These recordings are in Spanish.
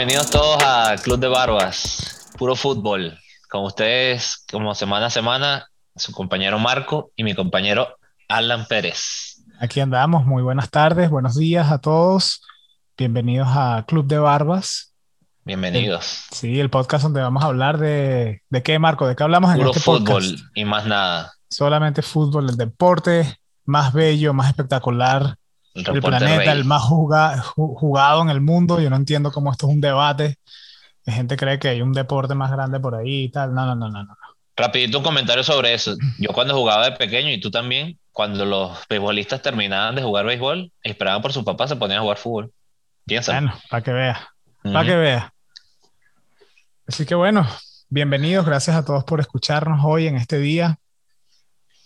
Bienvenidos todos a Club de Barbas, puro fútbol. Con ustedes, como semana a semana, su compañero Marco y mi compañero Alan Pérez. Aquí andamos, muy buenas tardes, buenos días a todos. Bienvenidos a Club de Barbas. Bienvenidos. sí, el podcast donde vamos a hablar de... ¿De qué, Marco? ¿De qué hablamos Puro en este fútbol podcast? y más nada. Solamente fútbol, el deporte más bello, más espectacular El planeta, rey. el más juga- ju- jugado en el mundo. Yo no entiendo cómo esto es un debate. La gente cree que hay un deporte más grande por ahí y tal. No, no, no, no. no. Rapidito un comentario sobre eso. Yo cuando jugaba de pequeño y tú también, cuando los beisbolistas terminaban de jugar béisbol, esperaban por su papá, se ponían a jugar fútbol. Piensa. Bueno, para que veas. Para que veas. Así que bueno, bienvenidos. Gracias a todos por escucharnos hoy en este día.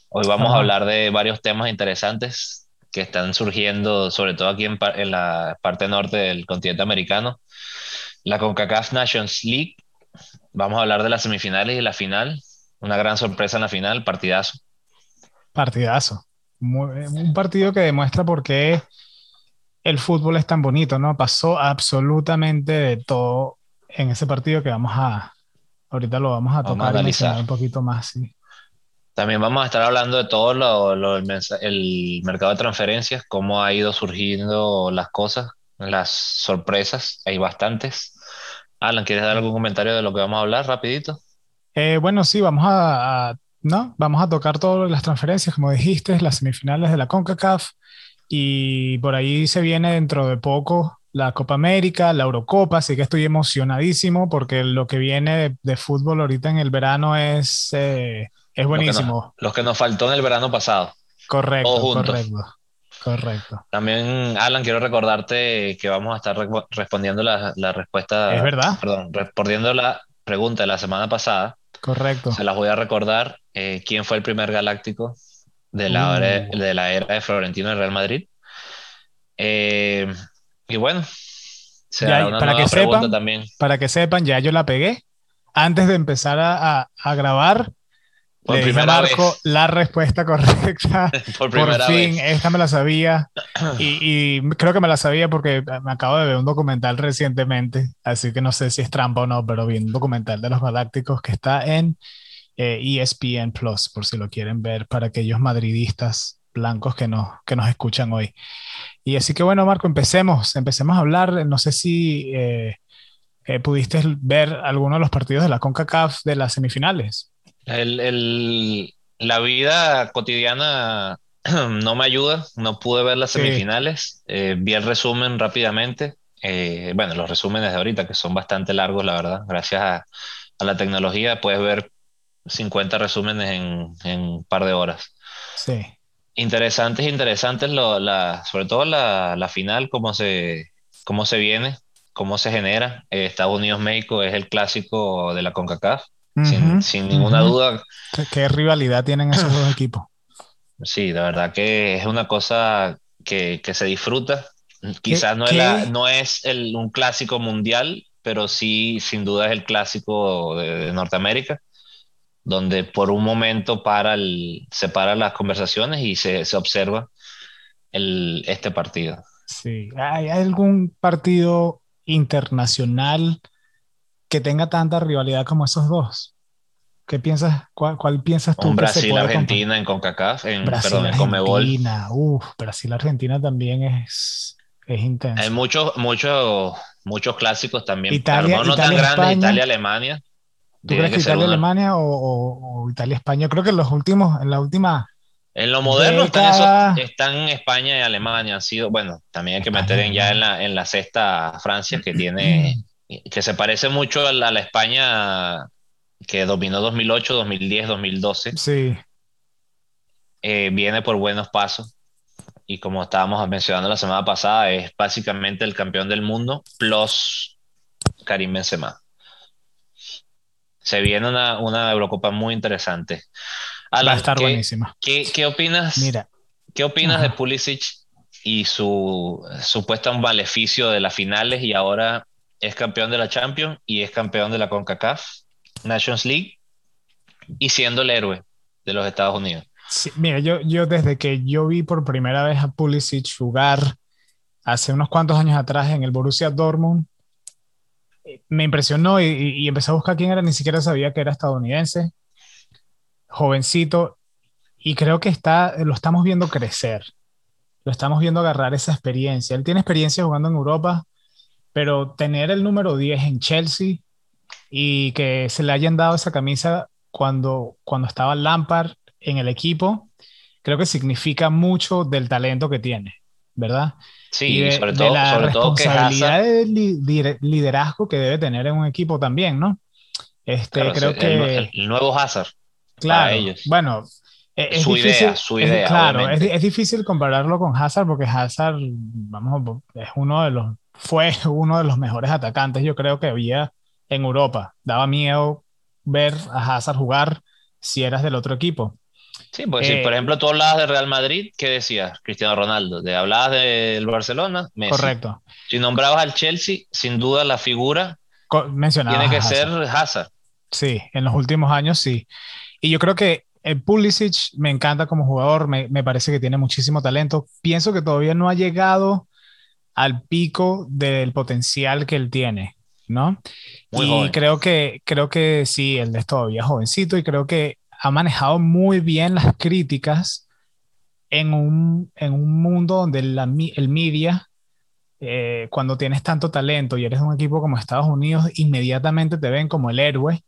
Hoy vamos a hablar de varios temas interesantes que están surgiendo, sobre todo aquí en, la parte norte del continente americano. La CONCACAF Nations League. Vamos a hablar de las semifinales y la final. Una gran sorpresa en la final, partidazo. Partidazo. Muy- un partido que demuestra por qué el fútbol es tan bonito, ¿no? Pasó absolutamente de todo en ese partido que vamos a, ahorita lo vamos a Vamos a tocar analizar. un poquito más, sí. También vamos a estar hablando de todo lo, lo- el, el mercado de transferencias, cómo ha ido surgiendo las cosas, las sorpresas. Hay bastantes. Alan, ¿quieres dar algún comentario de lo que vamos a hablar rapidito? Eh, bueno, sí, vamos a, a- ¿no? Vamos a tocar todas las transferencias, como dijiste, las semifinales de la CONCACAF y por ahí se viene dentro de poco la Copa América, la Eurocopa, así que estoy emocionadísimo porque lo que viene de, de fútbol ahorita en el verano es, eh, es buenísimo. los que nos faltó en el verano pasado. Correcto, todos juntos. correcto, correcto. También, Alan, quiero recordarte que vamos a estar re- respondiendo la, la respuesta, Es verdad, perdón, respondiendo la pregunta de la semana pasada. correcto. Se las voy a recordar. Eh, ¿quién fue el primer galáctico de la, era, Uh. de la era de Florentino en Real Madrid? Eh, y bueno, se Ya, una para que sepan, también. Para que sepan, ya yo la pegué. Antes de empezar a, a- a grabar, Por le dije a primera Marco vez. la respuesta correcta. Por Por primera fin, vez. esta me la sabía. Y, y creo que me la sabía porque me acabo de ver un documental recientemente, así que no sé si es trampa o no, pero vi un documental de los Galácticos que está en eh, ESPN Plus, por si lo quieren ver, para aquellos madridistas blancos que nos, que nos escuchan hoy. Y así que bueno, Marco, empecemos, empecemos a hablar. No sé si eh, eh, pudiste ver alguno de los partidos de la CONCACAF de las semifinales. El, el- la vida cotidiana no me ayuda, no pude ver las Sí. semifinales, eh, vi el resumen rápidamente, eh, bueno, los resúmenes de ahorita que son bastante largos, la verdad, gracias a, a la tecnología puedes ver 50 resúmenes en, en un par de horas. Sí, Interesantes, interesantes, lo- la, sobre todo la, la final, cómo se, cómo se viene, cómo se genera. Eh, Estados Unidos-México es el clásico de la CONCACAF, sin, ninguna duda. ¿Qué, qué rivalidad tienen esos dos equipos? Sí, la verdad que es una cosa que, que se disfruta. Quizás no es, la- no es el- un clásico mundial, pero sí, sin duda es el clásico de, de Norteamérica, donde por un momento para el, se paran las conversaciones y se, se observa el, este partido. Sí. ¿Hay algún partido internacional que tenga tanta rivalidad como esos dos? ¿Qué piensas? ¿Cuál, cuál piensas tú Un? Brasil-Argentina en CONCACAF, en, perdón, en Brasil, Conmebol. Argentina. Uf, Brasil, Argentina también es, es Hay intenso. muchos, muchos, muchos clásicos también, Italia- no, tan Italia, grandes. España. Italia-Alemania. ¿Tú crees que que ser Italia, una- Alemania o, o- o Italia, España? Creo que en los últimos, en la última. En lo moderno están, esos- están España y Alemania. Han sido, bueno, también hay que España meter en, ya en Alemania. la, en la cesta Francia, que tiene, que se parece mucho a la, a la España que dominó 2008, 2010, 2012. Sí, Eh, viene por buenos pasos. Y como estábamos mencionando la semana pasada, es básicamente el campeón del mundo, plus Karim Benzema. Se viene una, una Eurocopa muy interesante. va a estar ¿qué, buenísima. qué- qué opinas? Mira, ¿Qué opinas de. Pulisic y su supuesto maleficio de las finales y ahora es campeón de la Champions y es campeón de la CONCACAF Nations League y siendo el héroe de los Estados Unidos? Mira, yo, yo desde que yo vi por primera vez a Pulisic jugar hace unos cuantos años atrás en el Borussia Dortmund, me impresionó y, y, empecé a buscar quién era, ni siquiera sabía que era estadounidense, jovencito, y creo que está, lo estamos viendo crecer, lo estamos viendo agarrar esa experiencia. Él tiene experiencia jugando en Europa, pero tener el número 10 en Chelsea y que se le hayan dado esa camisa cuando, cuando estaba Lampard en el equipo, creo que significa mucho del talento que tiene, ¿verdad? Sí, sobre todo, de la sobre responsabilidad de liderazgo que debe tener en un equipo también, ¿no? Este, creo que... El, nuevo Hazard. Claro, ellos. bueno, e, es, su difícil, idea, su idea. claro, es, es, difícil compararlo con Hazard porque Hazard, vamos, es uno de los, fue uno de los mejores atacantes, yo creo que había en Europa. Daba miedo ver a Hazard jugar si eras del otro equipo. Sí, pues si por eh, ejemplo tú hablabas de Real Madrid, ¿qué decías? Cristiano Ronaldo. ¿Te hablabas del Barcelona? Messi. Correcto. Si nombrabas al Chelsea, sin duda la figura tiene que ser Hazard. Sí, en los últimos años sí. Y yo creo que el Pulisic me encanta como jugador, me, me, parece que tiene muchísimo talento. Pienso que todavía no ha llegado al pico del potencial que él tiene, ¿no? y creo que creo que sí, él es todavía jovencito y creo que ha manejado muy bien las críticas en un, en un mundo donde la, el media, eh, cuando tienes tanto talento y eres un equipo como Estados Unidos, inmediatamente te ven como el héroe,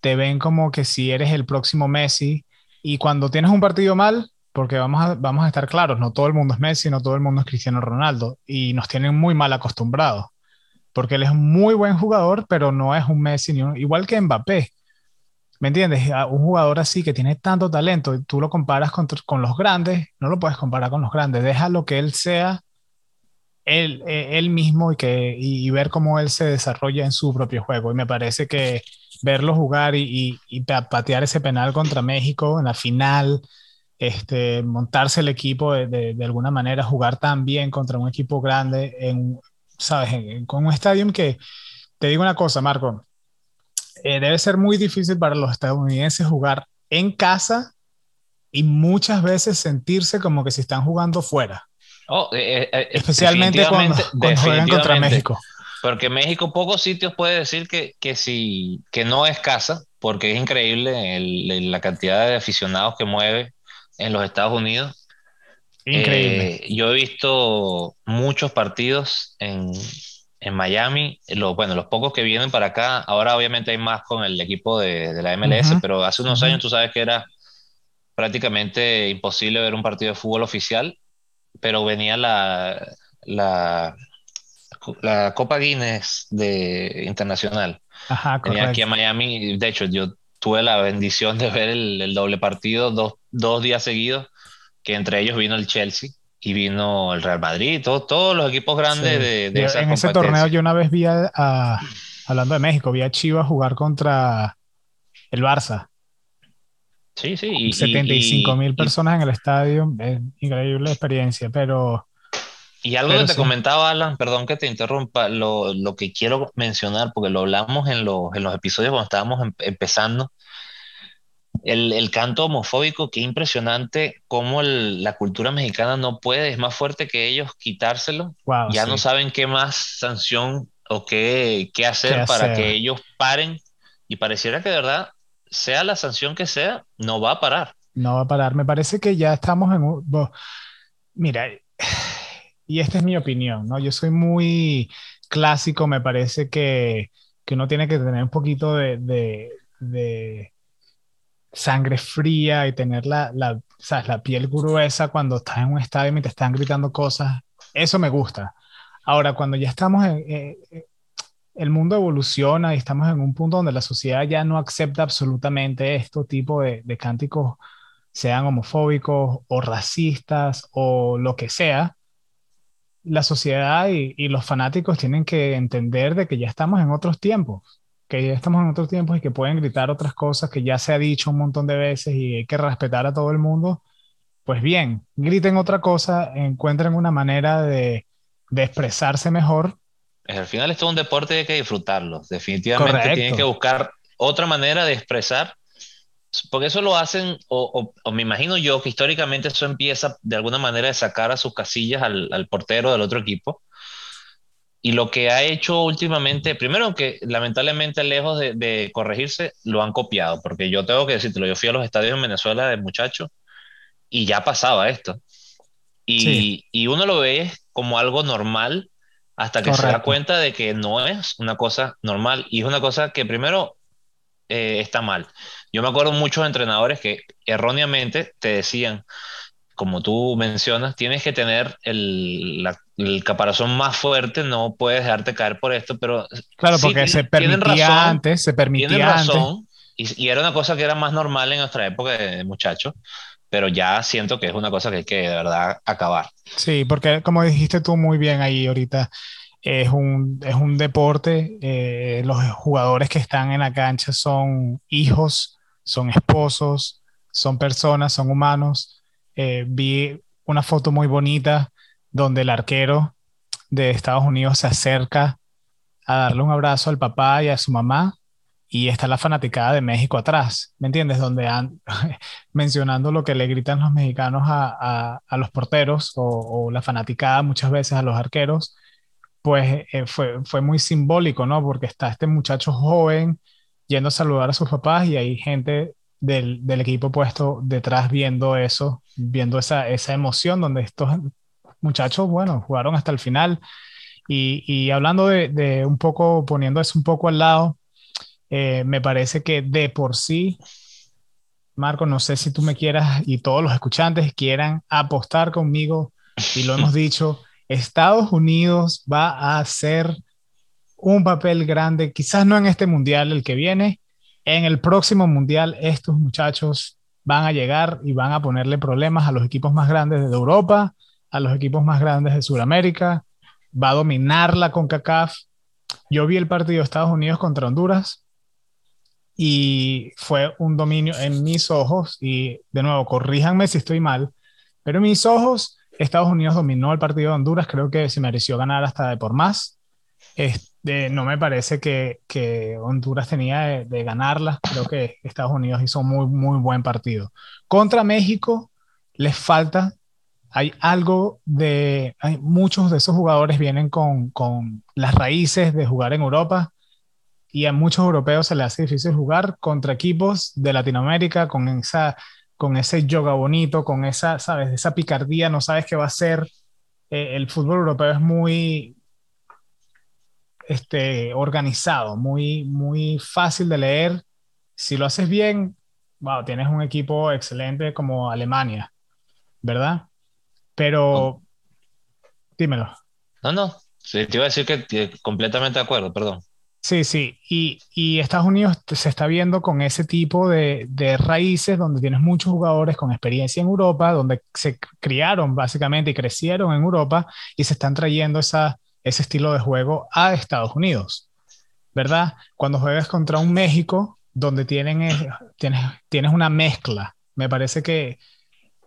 te ven como que si eres el próximo Messi, y cuando tienes un partido mal, porque vamos a, vamos a estar claros, no todo el mundo es Messi, no todo el mundo es Cristiano Ronaldo, y nos tienen muy mal acostumbrados, porque él es un muy buen jugador, pero no es un Messi, ni igual que Mbappé. ¿Me entiendes? Un jugador así que tiene tanto talento y tú lo comparas con, con los grandes, no lo puedes comparar con los grandes. Déjalo que él sea él, eh, él mismo y, que, y, ver cómo él se desarrolla en su propio juego. Y me parece que verlo jugar y, y, patear ese penal contra México en la final, este, montarse el equipo de, de, alguna manera, jugar tan bien contra un equipo grande, en, ¿sabes? con un estadio que, te digo una cosa, Marco, eh, debe ser muy difícil para los estadounidenses jugar en casa y muchas veces sentirse como que si están jugando fuera. Oh, eh, eh, Especialmente cuando, juegan contra México. Porque México pocos sitios puede decir que, que, si, que no es casa, porque es increíble la cantidad de aficionados que mueve en los Estados Unidos. Increíble. yo he visto muchos partidos en, en Miami, lo, bueno, los pocos que vienen para acá, ahora obviamente hay más con el equipo de, de la MLS, pero hace unos años tú sabes que era prácticamente imposible ver un partido de fútbol oficial, pero venía la, la, la Copa Guinness de internacional. Ajá, venía aquí a Miami, de hecho yo tuve la bendición de ver el, el doble partido dos, dos días seguidos, que entre ellos vino el Chelsea y vino el Real Madrid, todos los equipos grandes de, de En ese torneo yo una vez vi a, hablando de México, vi a Chivas jugar contra el Barça. Sí, sí. Y, 75 mil personas en el estadio, es increíble experiencia, pero... Y algo que te comentaba, Alan, perdón que te interrumpa, lo, lo, que quiero mencionar, porque lo hablamos en, los, en los episodios cuando estábamos em, empezando, el, el, canto homofóbico, qué impresionante cómo el, la cultura mexicana no puede, es más fuerte que ellos quitárselo. ya no saben qué más sanción o qué, qué hacer para que ellos paren. Y pareciera que de verdad, sea la sanción que sea, no va a parar. No va a parar. Me parece que ya estamos en un... Mira, y esta es mi opinión, ¿no? Yo soy muy clásico, me parece que, que uno tiene que tener un poquito de, de, sangre fría y tener la, la, la piel gruesa cuando estás en un estadio y te están gritando cosas, eso me gusta. Ahora, cuando ya estamos en... Eh, eh, el mundo evoluciona y estamos en un punto donde la sociedad ya no acepta absolutamente este tipo de, de cánticos, sean homofóbicos o racistas o lo que sea, la sociedad y, y, los fanáticos tienen que entender de que ya estamos en otros tiempos que ya estamos en otros tiempos y que pueden gritar otras cosas que ya se ha dicho un montón de veces y hay que respetar a todo el mundo, pues bien, griten otra cosa, encuentren una manera de, de expresarse mejor. Al final esto es un deporte y hay que disfrutarlo. Definitivamente tienen que buscar otra manera de expresar, porque eso lo hacen, o, o, me imagino yo que históricamente eso empieza de alguna manera de sacar a sus casillas al, al portero del otro equipo Y lo que ha hecho últimamente, primero que lamentablemente lejos de, corregirse, lo han copiado, porque yo tengo que decirte, yo fui a los estadios en Venezuela de muchacho y ya pasaba esto. Y, y uno lo ve como algo normal hasta que se da cuenta de que no es una cosa normal y es una cosa que primero eh, está mal. Yo me acuerdo muchos entrenadores que erróneamente te decían, como tú mencionas, tienes que tener el, el, caparazón más fuerte, no puedes dejarte caer por esto, pero... Claro, porque se permitía antes, se permitía antes. y, y, era una cosa que era más normal en nuestra época de muchachos, pero ya siento que es una cosa que hay que de verdad acabar. Sí, porque como dijiste tú muy bien ahí ahorita, es un, es un deporte, eh, los jugadores que están en la cancha son hijos, son esposos, son personas, son humanos eh, vi una foto muy bonita donde el arquero de Estados Unidos se acerca a darle un abrazo al papá y a su mamá y está la fanaticada de México atrás, ¿me entiendes? Donde han, mencionando lo que le gritan los mexicanos a, los porteros o, la fanaticada muchas veces a los arqueros, pues eh, fue, fue muy simbólico, ¿no? Porque está este muchacho joven yendo a saludar a sus papás y hay gente del, del, equipo puesto detrás viendo eso, viendo esa, esa emoción donde estos muchachos, bueno, jugaron hasta el final. Y, y hablando de, de, un poco, poniendo eso un poco al lado, eh, me parece que de por sí, Marco, no sé si tú me quieras y todos los escuchantes quieran apostar conmigo, y lo hemos dicho, Estados Unidos va a hacer un papel grande, quizás no en este mundial el que viene, en el próximo mundial estos muchachos van a llegar y van a ponerle problemas a los equipos más grandes de Europa, a los equipos más grandes de Sudamérica, va a dominar la CONCACAF. Yo vi el partido de Estados Unidos contra Honduras y fue un dominio en mis ojos y de nuevo, corríjanme si estoy mal, pero en mis ojos Estados Unidos dominó el partido de Honduras, creo que se mereció ganar hasta de por más. Este, no me parece que, que Honduras tenía de, ganarla. Creo que Estados Unidos hizo muy, muy buen partido. Contra México les falta, hay algo de, hay muchos de esos jugadores vienen con, con las raíces de jugar en Europa y a muchos europeos se les hace difícil jugar contra equipos de Latinoamérica con esa con ese yoga bonito, con esa, sabes, esa picardía, no sabes qué va a ser. Eh, el fútbol europeo es muy, este, organizado, muy, muy fácil de leer. Si lo haces bien, wow, tienes un equipo excelente como Alemania, ¿verdad? Pero, dímelo. No, no, te iba a decir que, completamente de acuerdo, perdón. Sí, sí, y, y, Estados Unidos se está viendo con ese tipo de, de, raíces donde tienes muchos jugadores con experiencia en Europa, donde se criaron básicamente y crecieron en Europa y se están trayendo esa, ese estilo de juego a Estados Unidos, ¿verdad? Cuando juegas contra un México donde tienen, tienes, tienes una mezcla, me parece que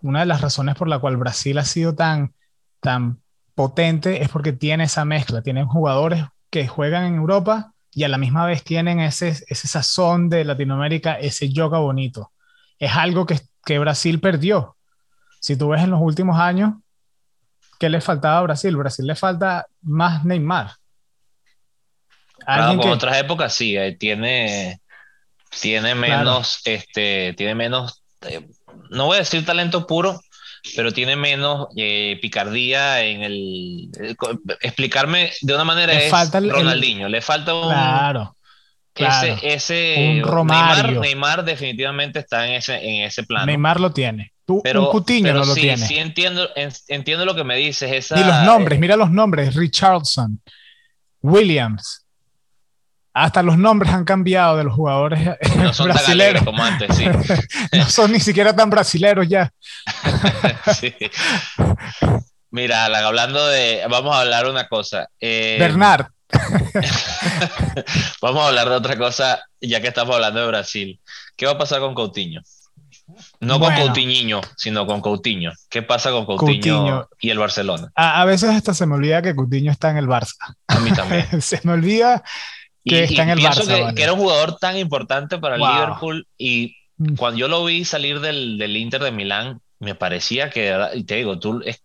una de las razones por la cual Brasil ha sido tan, tan potente es porque tiene esa mezcla, tienen jugadores que juegan en Europa y a la misma vez tienen ese, ese sazón de Latinoamérica, ese yoga bonito. Es algo que, que Brasil perdió. Si tú ves en los últimos años, ¿qué le faltaba a Brasil? Brasil le falta más Neymar. en otras épocas sí, eh, tiene, tiene menos, este, tiene menos, eh, no voy a decir talento puro, pero tiene menos eh, picardía en el, explicarme de una manera es falta Ronaldinho, le falta un claro, ese, ese Neymar, Neymar, definitivamente está en ese, en ese plano. Neymar lo tiene. Tú, pero, un Cutiño no lo tiene. Sí, entiendo, entiendo lo que me dices. Esa, y los nombres, mira los nombres: Richardson, Williams. Hasta los nombres han cambiado de los jugadores no son brasileños. como antes, sí. no son ni siquiera tan brasileros ya. sí. Mira, hablando de. Vamos a hablar una cosa. Eh, Bernard. vamos a hablar de otra cosa, ya que estamos hablando de Brasil. ¿Qué va a pasar con Coutinho? No con Coutinho, sino con Coutinho. ¿Qué pasa con Coutinho, y el Barcelona? A, veces hasta se me olvida que Coutinho está en el Barça. A mí también. se me olvida que está en el Barça. Que, que, era un jugador tan importante para el Liverpool y mm. cuando yo lo vi salir del, del, Inter de Milán, me parecía que, y te digo, tú es,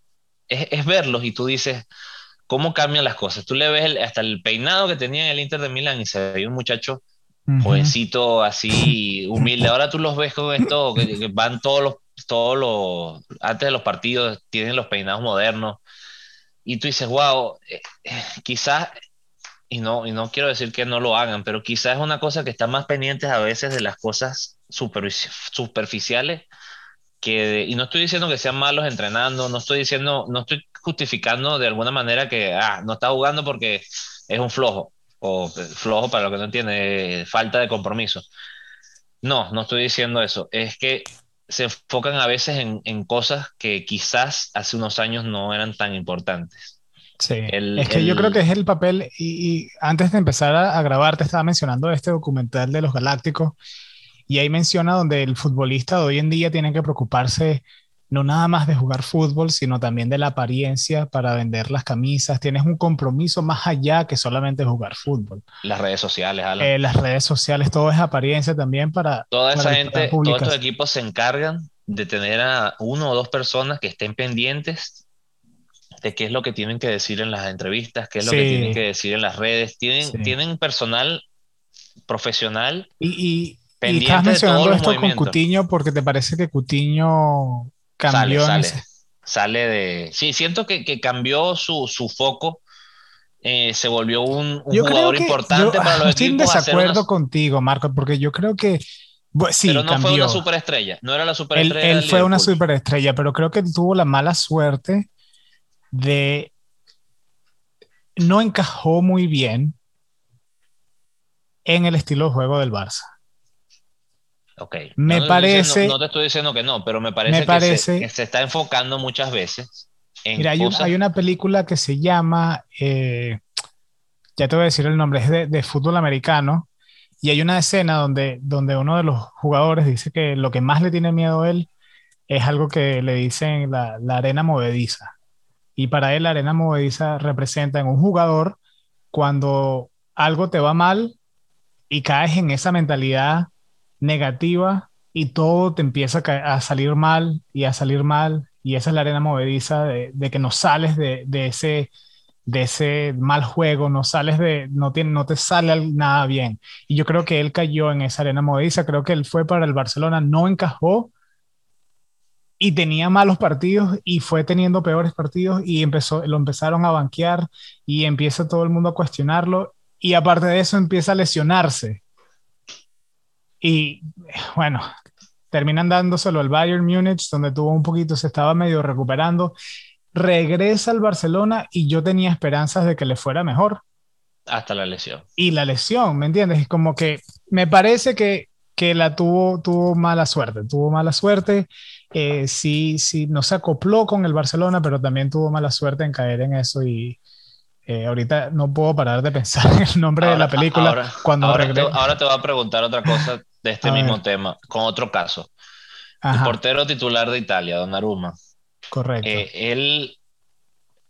es, verlos y tú dices, cómo cambian las cosas. Tú le ves hasta el peinado que tenía en el Inter de Milán y se veía un muchacho jovencito, así humilde. Ahora tú los ves con esto, que, van todos los, todos los, antes de los partidos, tienen los peinados modernos. Y tú dices, wow, eh, eh, quizás, y no, y no quiero decir que no lo hagan, pero quizás es una cosa que está más pendientes a veces de las cosas superficiales que, y no estoy diciendo que sean malos entrenando, no estoy diciendo, no estoy justificando de alguna manera que ah, no está jugando porque es un flojo, o flojo para lo que no entiende, falta de compromiso. No, no estoy diciendo eso. Es que se enfocan a veces en, cosas que quizás hace unos años no eran tan importantes. Sí, es que yo creo que es el papel, y, antes de empezar a, a, grabar, te estaba mencionando este documental de los Galácticos, y ahí menciona donde el futbolista de hoy en día tiene que preocuparse no nada más de jugar fútbol, sino también de la apariencia para vender las camisas. Tienes un compromiso más allá que solamente jugar fútbol. Las redes sociales, Alan. Eh, las redes sociales, todo es apariencia también para... Toda esa gente, todos estos equipos se encargan de tener a uno o dos personas que estén pendientes de qué es lo que tienen que decir en las entrevistas, qué es lo que tienen que decir en las redes. Tienen, tienen personal profesional. Y, y, y estás mencionando esto con Cutiño porque te parece que Cutiño cambió. Sale, sale, sale de. Sí, siento que, que cambió su, su foco. Eh, se volvió un, un jugador importante para los estoy equipos. Estoy en desacuerdo contigo, Marco, porque yo creo que. sí, pero no fue una superestrella, no era la superestrella. Él, él fue una superestrella, pero creo que tuvo la mala suerte de. No encajó muy bien en el estilo de juego del Barça. Ok. Me parece. no te estoy diciendo que no, pero me parece, que, se, está enfocando muchas veces en. Mira, hay, una película que se llama. Eh, ya te voy a decir el nombre, es de, fútbol americano. Y hay una escena donde, donde uno de los jugadores dice que lo que más le tiene miedo a él es algo que le dicen la, la arena movediza. Y para él la arena movediza representa en un jugador cuando algo te va mal y caes en esa mentalidad negativa y todo te empieza a, salir mal y a salir mal y esa es la arena movediza de, que no sales de, ese de ese mal juego, no sales de, no, tiene, no te sale nada bien. Y yo creo que él cayó en esa arena movediza, creo que él fue para el Barcelona, no encajó y tenía malos partidos y fue teniendo peores partidos y empezó, lo empezaron a banquear y empieza todo el mundo a cuestionarlo y aparte de eso empieza a lesionarse. Y bueno, terminan dándoselo al Bayern Múnich, donde tuvo un poquito, se estaba medio recuperando. Regresa al Barcelona y yo tenía esperanzas de que le fuera mejor. Hasta la lesión. Y la lesión, ¿me entiendes? Es como que me parece que, que la tuvo, tuvo mala suerte, tuvo mala suerte. Eh, sí, sí, no se acopló con el Barcelona, pero también tuvo mala suerte en caer en eso y, eh, ahorita no puedo parar de pensar en el nombre de la película ahora, cuando ahora te, ahora te voy a preguntar otra cosa de este mismo tema, con otro caso. El portero titular de Italia, Donnarumma. Correcto. Eh, él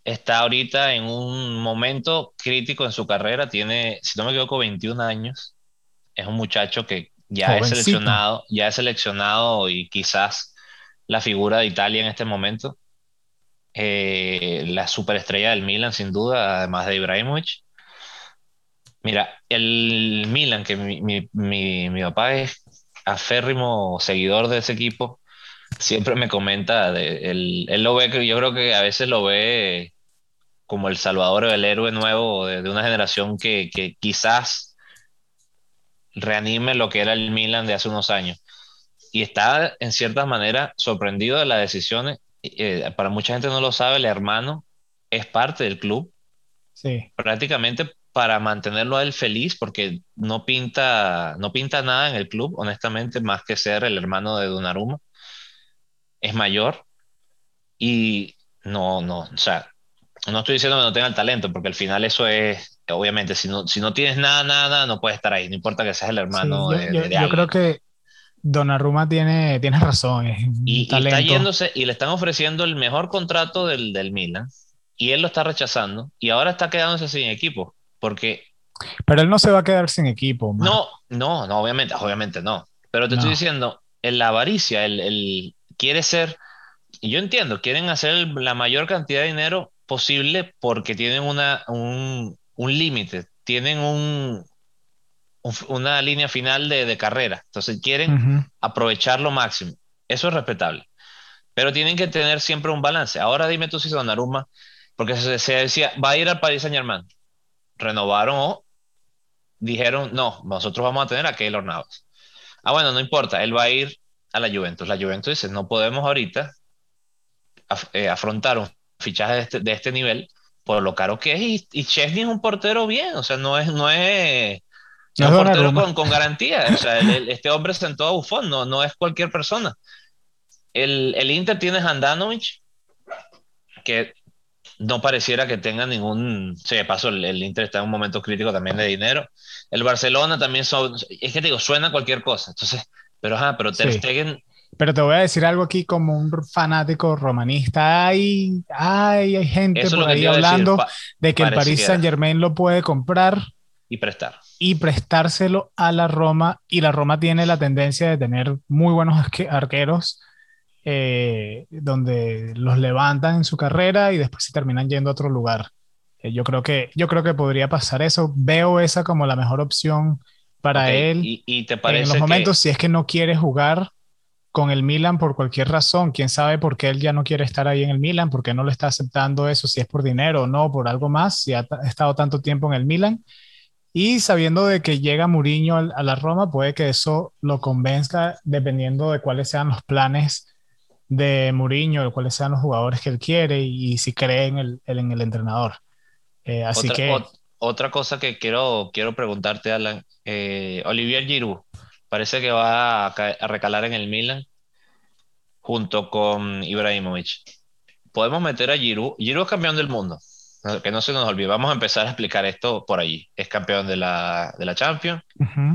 está ahorita en un momento crítico en su carrera, tiene, si no me equivoco, 21 años. Es un muchacho que ya es seleccionado, ya es seleccionado y quizás la figura de Italia en este momento. Eh, la superestrella del Milan, sin duda, además de Ibrahimovic. Mira, el Milan, que mi, mi, mi, papá es aférrimo seguidor de ese equipo, siempre me comenta, de, él, él, lo ve, yo creo que a veces lo ve como el salvador o el héroe nuevo de, de una generación que, que, quizás reanime lo que era el Milan de hace unos años. Y está en cierta manera sorprendido de las decisiones eh, para mucha gente no lo sabe, el hermano es parte del club. Sí. Prácticamente para mantenerlo a él feliz, porque no pinta, no pinta nada en el club, honestamente, más que ser el hermano de Donnarumma. Es mayor y no, no, o sea, no estoy diciendo que no tenga el talento, porque al final eso es, obviamente, si no, si no tienes nada, nada, no puedes estar ahí, no importa que seas el hermano de, yo, yo creo que Donnarumma tiene, tiene razón. y, está yéndose y le están ofreciendo el mejor contrato del, del Milan y él lo está rechazando y ahora está quedándose sin equipo porque... Pero él no se va a quedar sin equipo. No, no, no, obviamente, obviamente no. Pero te estoy diciendo, en la avaricia, el, quiere ser, y yo entiendo, quieren hacer la mayor cantidad de dinero posible porque tienen una, un, un límite, tienen un, una línea final de, de carrera. Entonces quieren aprovechar lo máximo. Eso es respetable. Pero tienen que tener siempre un balance. Ahora dime tú si Donnarumma, porque se, se decía, va a ir al Paris Saint Germain. Renovaron o dijeron, no, nosotros vamos a tener a Keylor Navas. Ah, bueno, no importa, él va a ir a la Juventus. La Juventus dice, no podemos ahorita eh, afrontar un fichaje de este, de este, nivel por lo caro que es. Y, y, Chesney es un portero bien, o sea, no es, no es, un portero con, con, garantía. O sea, este hombre sentó a Buffon, no, no es cualquier persona. El, el Inter tiene Handanovic, que no pareciera que tenga ningún. Sí, de paso, el, el, Inter está en un momento crítico también de dinero. El Barcelona también son. Es que te digo, suena cualquier cosa. Entonces, pero ajá, pero Ter Stegen pero te voy a decir algo aquí como un fanático romanista. Hay, hay, hay gente por ahí hablando de que el Paris Saint Germain lo puede comprar y prestar. Y prestárselo a la Roma. Y la Roma tiene la tendencia de tener muy buenos arqueros eh, donde los levantan en su carrera y después se terminan yendo a otro lugar. Eh, yo, creo que, yo creo que podría pasar eso. Veo esa como la mejor opción para él. ¿Y, te parece en los momentos, si es que no quiere jugar con el Milan por cualquier razón. Quién sabe por qué él ya no quiere estar ahí en el Milan, por qué no le está aceptando eso, si es por dinero o no, por algo más, si ha estado tanto tiempo en el Milan. Y sabiendo de que llega Mourinho a la Roma, puede que eso lo convenzca dependiendo de cuáles sean los planes de Mourinho, cuáles sean los jugadores que él quiere y, si cree en el, en el entrenador. Eh, así otra, que... otra cosa que quiero, quiero preguntarte, Alan. Eh, Olivier Giroud, parece que va a, recalar en el Milan junto con Ibrahimovic. Podemos meter a Giroud. Giroud es campeón del mundo. Que no se nos olvide. Vamos a empezar a explicar esto por allí. Es campeón de la, de la Champions,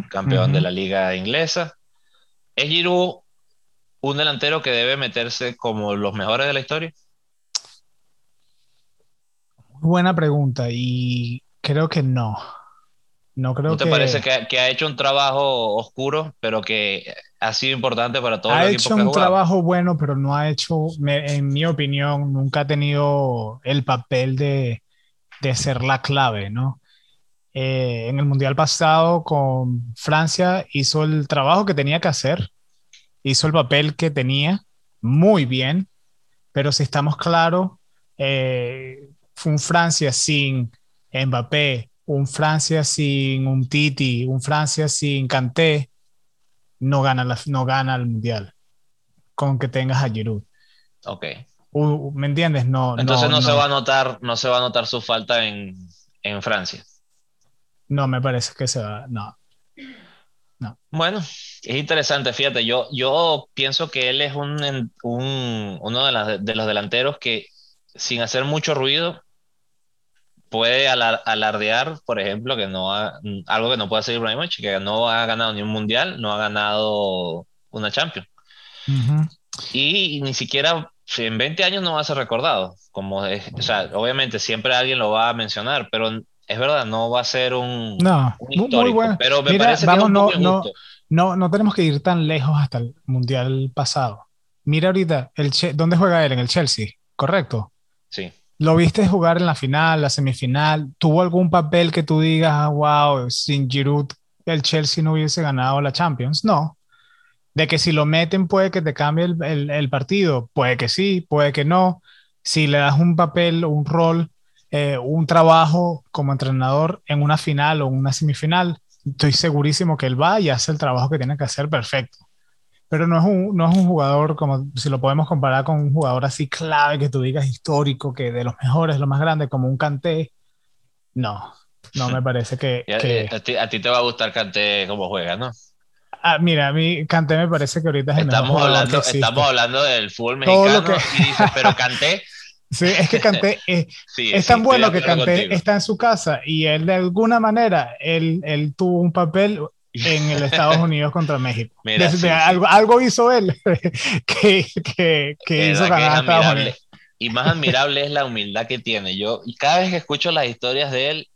campeón de la Liga Inglesa. ¿Es Giroud un delantero que debe meterse como los mejores de la historia? Buena pregunta y creo que no. No creo te parece que, ha hecho un trabajo oscuro, pero que ha sido importante para todos los equipos que Ha hecho un trabajo bueno, pero no ha hecho, en mi opinión, nunca ha tenido el papel de, de ser la clave, ¿no? Eh, en el Mundial pasado con Francia hizo el trabajo que tenía que hacer, hizo el papel que tenía muy bien, pero si estamos claros, eh, fue un Francia sin Mbappé, un Francia sin un Titi, un Francia sin Kanté, no gana, la, no gana el Mundial con que tengas a Giroud. Ok. ¿Me entiendes? No, Entonces no, se va a notar, no se va a notar su falta en, en Francia. No, me parece que se va, no. No. Bueno, es interesante, fíjate, yo, yo pienso que él es un, un uno de, de, los delanteros que sin hacer mucho ruido puede alardear, por ejemplo, que no ha, algo que no puede hacer Ibrahimovic, que no ha ganado ni un mundial, no ha ganado una Champions. y, ni siquiera en 20 años no va a ser recordado. Como o sea, obviamente siempre alguien lo va a mencionar, pero es verdad, no va a ser un, no, muy bueno. Pero me parece que es un no, no, no, no, tenemos que ir tan lejos hasta el mundial pasado. Mira ahorita, el ¿dónde juega él? En el Chelsea, ¿correcto? Sí. ¿Lo viste jugar en la final, la semifinal? ¿Tuvo algún papel que tú digas, wow, sin Giroud el Chelsea no hubiese ganado la Champions? No. De que si lo meten puede que te cambie el, el, partido, puede que sí, puede que no. Si le das un papel, un rol, eh, un trabajo como entrenador en una final o una semifinal, estoy segurísimo que él va y hace el trabajo que tiene que hacer perfecto pero no es, un, no es un jugador como si lo podemos comparar con un jugador así clave que tú digas histórico, que de los mejores, lo más grande, como un Kanté. No, no me parece que. a, ti, te va a gustar Kanté como juega, ¿no? Ah, mira, a mí Kanté me parece que ahorita es el estamos mejor hablando, Estamos hablando del fútbol mexicano y dices, pero Kanté. Sí, es que Kanté es, es tan bueno que Kanté está en su casa y él de alguna manera, él, él tuvo un papel en el Estados Unidos contra México. algo, algo, hizo él que, que, que hizo ganar a Estados Unidos. Y más admirable es la humildad que tiene. Yo, y cada vez que escucho las historias de él,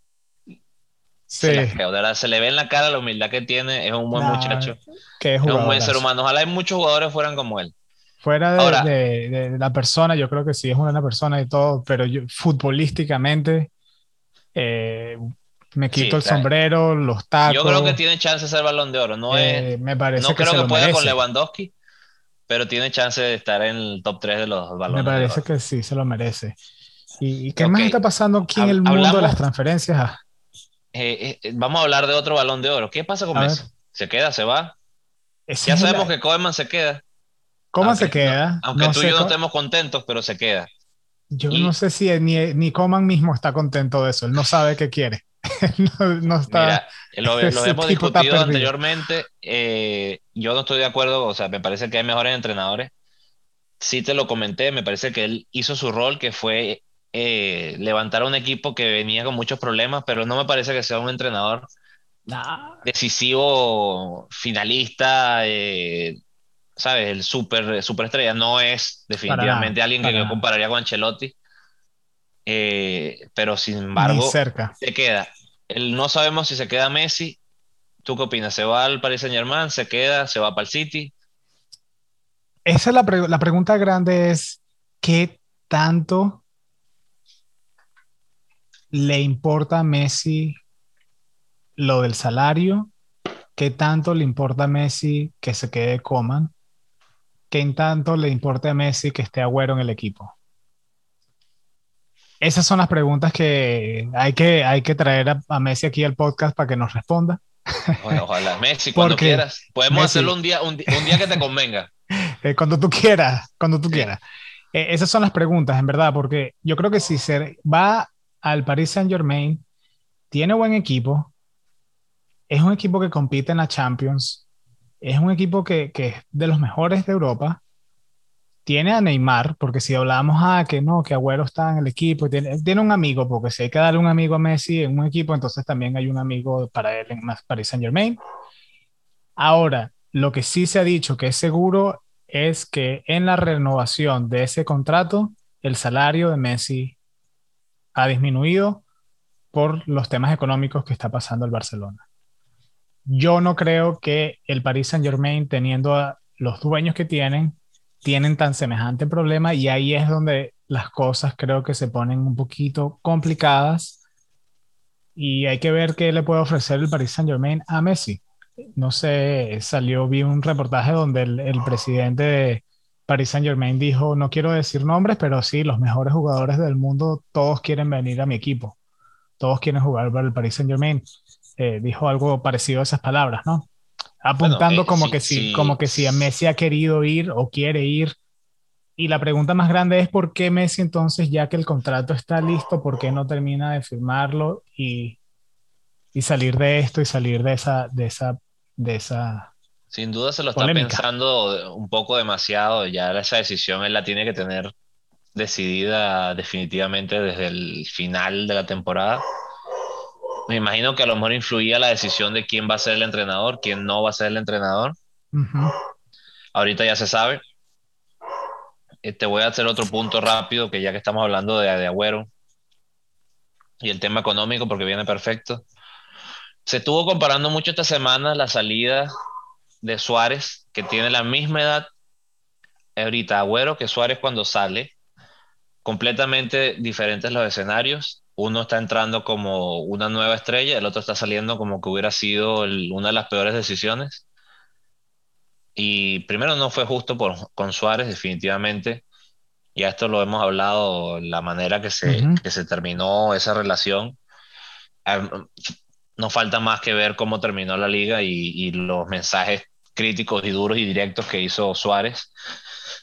se, se le ve en la cara la humildad que tiene. Es un buen muchacho. es un buen ser humano. Ojalá hay muchos jugadores fueran como él. Fuera de, la persona, yo creo que sí es una persona y todo, pero yo, futbolísticamente eh, me quito el sombrero, los tacos. Yo creo que tiene chance de ser balón de oro. No, eh, me parece no creo que pueda con Lewandowski, pero tiene chance de estar en el top 3 de los balones. Me parece que sí, se lo merece. ¿Y, qué más está pasando aquí en el mundo de las transferencias? Ah. Eh, vamos a hablar de otro balón de oro. ¿Qué pasa con Messi? ¿Se queda? ¿Se va? ya sabemos que Koeman se queda. ¿Cómo se queda? aunque tú y yo no estemos contentos, pero se queda. Yo no sé si ni, ni Coman mismo está contento de eso. Él no sabe qué quiere. no, está. Mira, lo, hemos discutido anteriormente. Eh, yo no estoy de acuerdo. O sea, me parece que hay mejores entrenadores. Sí te lo comenté. Me parece que él hizo su rol, que fue eh, levantar a un equipo que venía con muchos problemas, pero no me parece que sea un entrenador decisivo, finalista. Eh, ¿sabes? El super, superestrella no es definitivamente alguien que yo compararía con Ancelotti. Eh, pero sin embargo, cerca. se queda. El, no sabemos si se queda Messi. ¿Tú qué opinas? ¿Se va al Paris Saint Germain? ¿Se queda? ¿Se va para el City? Esa es la, la pregunta grande es, ¿qué tanto le importa a Messi lo del salario? ¿Qué tanto le importa a Messi que se quede Coman? ¿Qué en tanto le importa a Messi que esté Agüero en el equipo? Esas son las preguntas que hay que, hay que traer a, Messi aquí al podcast para que nos responda. ojalá, Messi, cuando quieras. Podemos hacerlo un día, un, día que te convenga. Eh, cuando tú quieras, cuando tú quieras. Eh, esas son las preguntas, en verdad, porque yo creo que si se va al Paris Saint Germain, tiene buen equipo, es un equipo que compite en la Champions, es un equipo que, es de los mejores de Europa. Tiene a Neymar, porque si hablamos ah, que no, que Agüero está en el equipo, tiene, tiene un amigo, porque si hay que darle un amigo a Messi en un equipo, entonces también hay un amigo para él en Paris Saint Germain. Ahora, lo que sí se ha dicho que es seguro es que en la renovación de ese contrato, el salario de Messi ha disminuido por los temas económicos que está pasando el Barcelona yo no creo que el Paris Saint Germain, teniendo a los dueños que tienen, tienen tan semejante problema y ahí es donde las cosas creo que se ponen un poquito complicadas y hay que ver qué le puede ofrecer el Paris Saint Germain a Messi. No sé, salió, vi un reportaje donde el, el presidente de Paris Saint Germain dijo, no quiero decir nombres, pero sí, los mejores jugadores del mundo, todos quieren venir a mi equipo, todos quieren jugar para el Paris Saint Germain. Eh, dijo algo parecido a esas palabras, ¿no? Apuntando eh, como, que si, como que si a Messi ha querido ir o quiere ir. Y la pregunta más grande es por qué Messi entonces, ya que el contrato está listo, por qué no termina de firmarlo y, y salir de esto y salir de esa, de esa, de esa sin duda se lo está pensando un poco demasiado. Ya esa decisión él la tiene que tener decidida definitivamente desde el final de la temporada. Me imagino que a lo mejor influía la decisión de quién va a ser el entrenador, quién no va a ser el entrenador. Ahorita ya se sabe. Eh, te voy a hacer otro punto rápido, que ya que estamos hablando de, de Agüero y el tema económico, porque viene perfecto. Se estuvo comparando mucho esta semana la salida de Suárez, que tiene la misma edad ahorita Agüero que Suárez cuando sale. Completamente diferentes los escenarios uno está entrando como una nueva estrella, el otro está saliendo como que hubiera sido una de las peores decisiones. Y primero no fue justo por, con Suárez, definitivamente. Y a esto lo hemos hablado, la manera que se, que se terminó esa relación. No falta más que ver cómo terminó la liga y, y los mensajes críticos y duros y directos que hizo Suárez.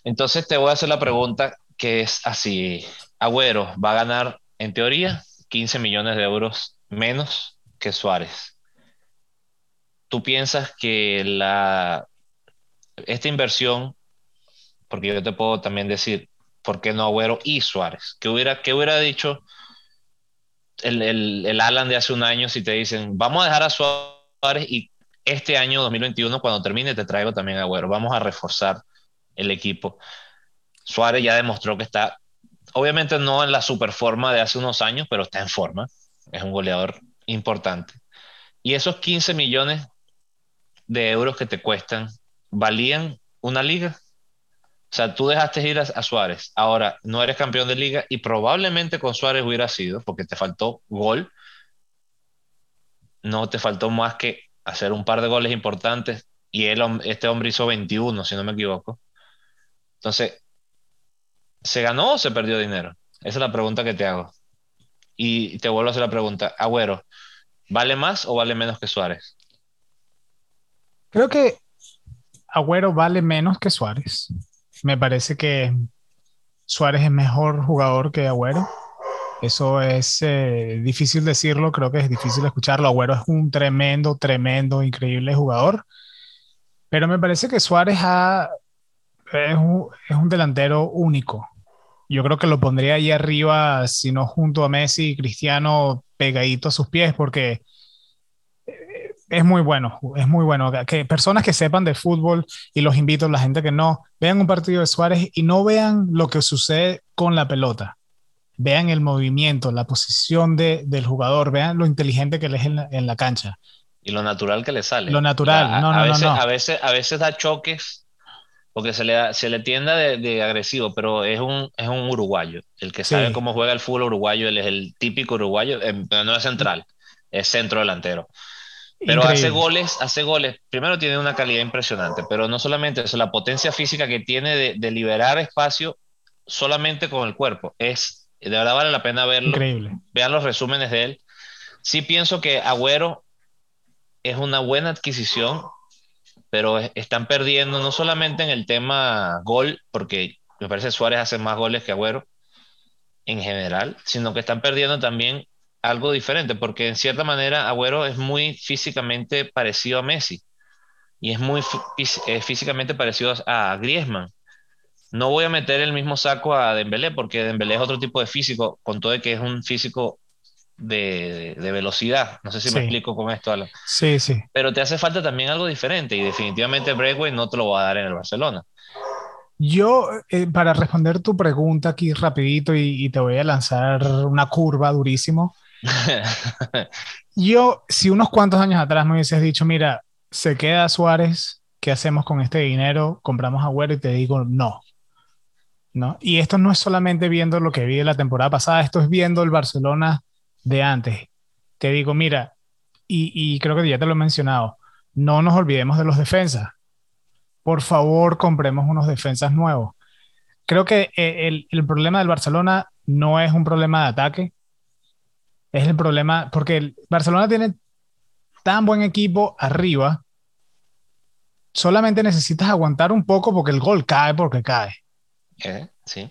Entonces te voy a hacer la pregunta que es así. Agüero va a ganar en teoría, 15 millones de euros menos que Suárez. ¿Tú piensas que la, esta inversión, porque yo te puedo también decir, ¿por qué no Agüero y Suárez? ¿Qué hubiera, hubiera dicho el, el, el Alan de hace un año si te dicen, vamos a dejar a Suárez y este año 2021, cuando termine, te traigo también a Agüero. Vamos a reforzar el equipo. Suárez ya demostró que está obviamente no en la super forma de hace unos años, pero está en forma. Es un goleador importante. Y esos 15 millones de euros que te cuestan, ¿valían una liga? O sea, tú dejaste ir a, Suárez. Ahora no eres campeón de liga y probablemente con Suárez hubiera sido porque te faltó gol. No te faltó más que hacer un par de goles importantes y este hombre hizo 21, si no me equivoco. Entonces, ¿se ganó o se perdió dinero? Esa es la pregunta que te hago. Y te vuelvo a hacer la pregunta, Agüero, ¿vale más o vale menos que Suárez? Creo que Agüero vale menos que Suárez. Me parece que Suárez es mejor jugador que Agüero. Eso es eh, difícil decirlo, creo que es difícil escucharlo. Agüero es un tremendo, tremendo, increíble jugador. Pero me parece que Suárez es, un, delantero único. Yo creo que lo pondría ahí arriba, si no junto a Messi y Cristiano, pegadito a sus pies, porque es muy bueno, es muy bueno. Que personas que sepan de fútbol, y los invito, a la gente que no, vean un partido de Suárez y no vean lo que sucede con la pelota. Vean el movimiento, la posición de, del jugador, vean lo inteligente que él es en la, cancha. Y lo natural que le sale. Lo natural, no, no, a no, veces, no, A veces, a veces da choques porque se le, se le tienda de, agresivo, pero es un, es un uruguayo. El que sabe cómo juega el fútbol uruguayo, él es el típico uruguayo, no es central, es centro delantero. Pero hace goles, hace goles. Primero tiene una calidad impresionante, pero no solamente eso, la potencia física que tiene de, liberar espacio solamente con el cuerpo. Es, de verdad vale la pena verlo. Increíble. Vean los resúmenes de él. Sí pienso que Agüero es una buena adquisición, pero están perdiendo no solamente en el tema gol, porque me parece Suárez hace más goles que Agüero en general, sino que están perdiendo también algo diferente, porque en cierta manera Agüero es muy físicamente parecido a Messi y es muy eh, físicamente parecido a Griezmann. No voy a meter el mismo saco a Dembélé porque Dembélé es otro tipo de físico, con todo de que es un físico de, velocidad. No sé si me explico con esto, Alan. Sí, sí. Pero te hace falta también algo diferente y definitivamente Breakway no te lo va a dar en el Barcelona. Yo, eh, para responder tu pregunta aquí rapidito y, y, te voy a lanzar una curva durísimo. Yo, si unos cuantos años atrás me hubieses dicho, mira, se queda Suárez, ¿qué hacemos con este dinero? Compramos a Agüero y te digo, no. ¿No? Y esto no es solamente viendo lo que vi la temporada pasada, esto es viendo el Barcelona de antes. Te digo, mira, y, creo que ya te lo he mencionado, no nos olvidemos de los defensas. Por favor, compremos unos defensas nuevos. Creo que eh, el, el problema del Barcelona no es un problema de ataque, es el problema, porque el Barcelona tiene tan buen equipo arriba, solamente necesitas aguantar un poco porque el gol cae porque cae. Eh, sí.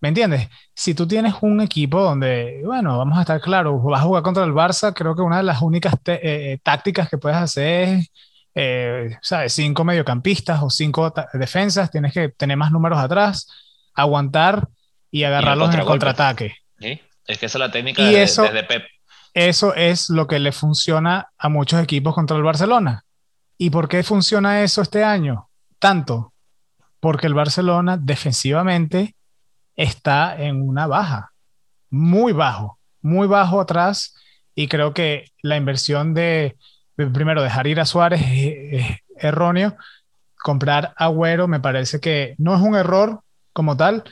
¿Me entiendes? Si tú tienes un equipo donde, bueno, vamos a estar claros, vas a jugar contra el Barça, creo que una de las únicas eh, eh, tácticas que puedes hacer es, eh, ¿sabes? Cinco mediocampistas o cinco defensas, tienes que tener más números atrás, aguantar y agarrarlos en el contraataque. ¿Sí? Es que esa es la técnica de, eso, Pep. Eso es lo que le funciona a muchos equipos contra el Barcelona. ¿Y por qué funciona eso este año? Tanto. Porque el Barcelona defensivamente está en una baja. Muy bajo. Muy bajo atrás. Y creo que la inversión de, primero, dejar ir a Suárez es, erróneo. Comprar Agüero me parece que no es un error como tal,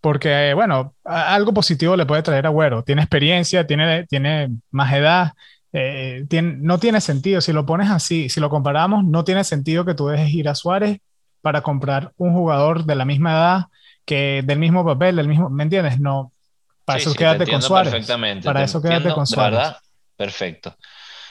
porque, bueno, algo positivo le puede traer Agüero. Tiene experiencia, tiene, tiene más edad, eh, tiene, no tiene sentido. Si lo pones así, si lo comparamos, no tiene sentido que tú dejes ir a Suárez para comprar un jugador de la misma edad, que del mismo papel, del mismo, ¿me entiendes? No, para eso quédate con Suárez. Perfectamente. Para eso quédate con Suárez. ¿verdad? Perfecto.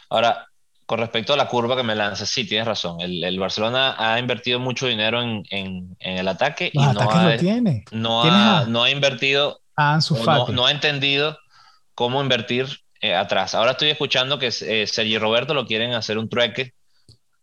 Ahora, con respecto a la curva que me lanzas, sí, tienes razón. El, Barcelona ha invertido mucho dinero en, el ataque y no, ha, tiene. no, ha, no ha invertido, no, no, ha entendido cómo invertir eh, atrás. Ahora estoy escuchando que eh, Sergi Roberto lo quieren hacer un trueque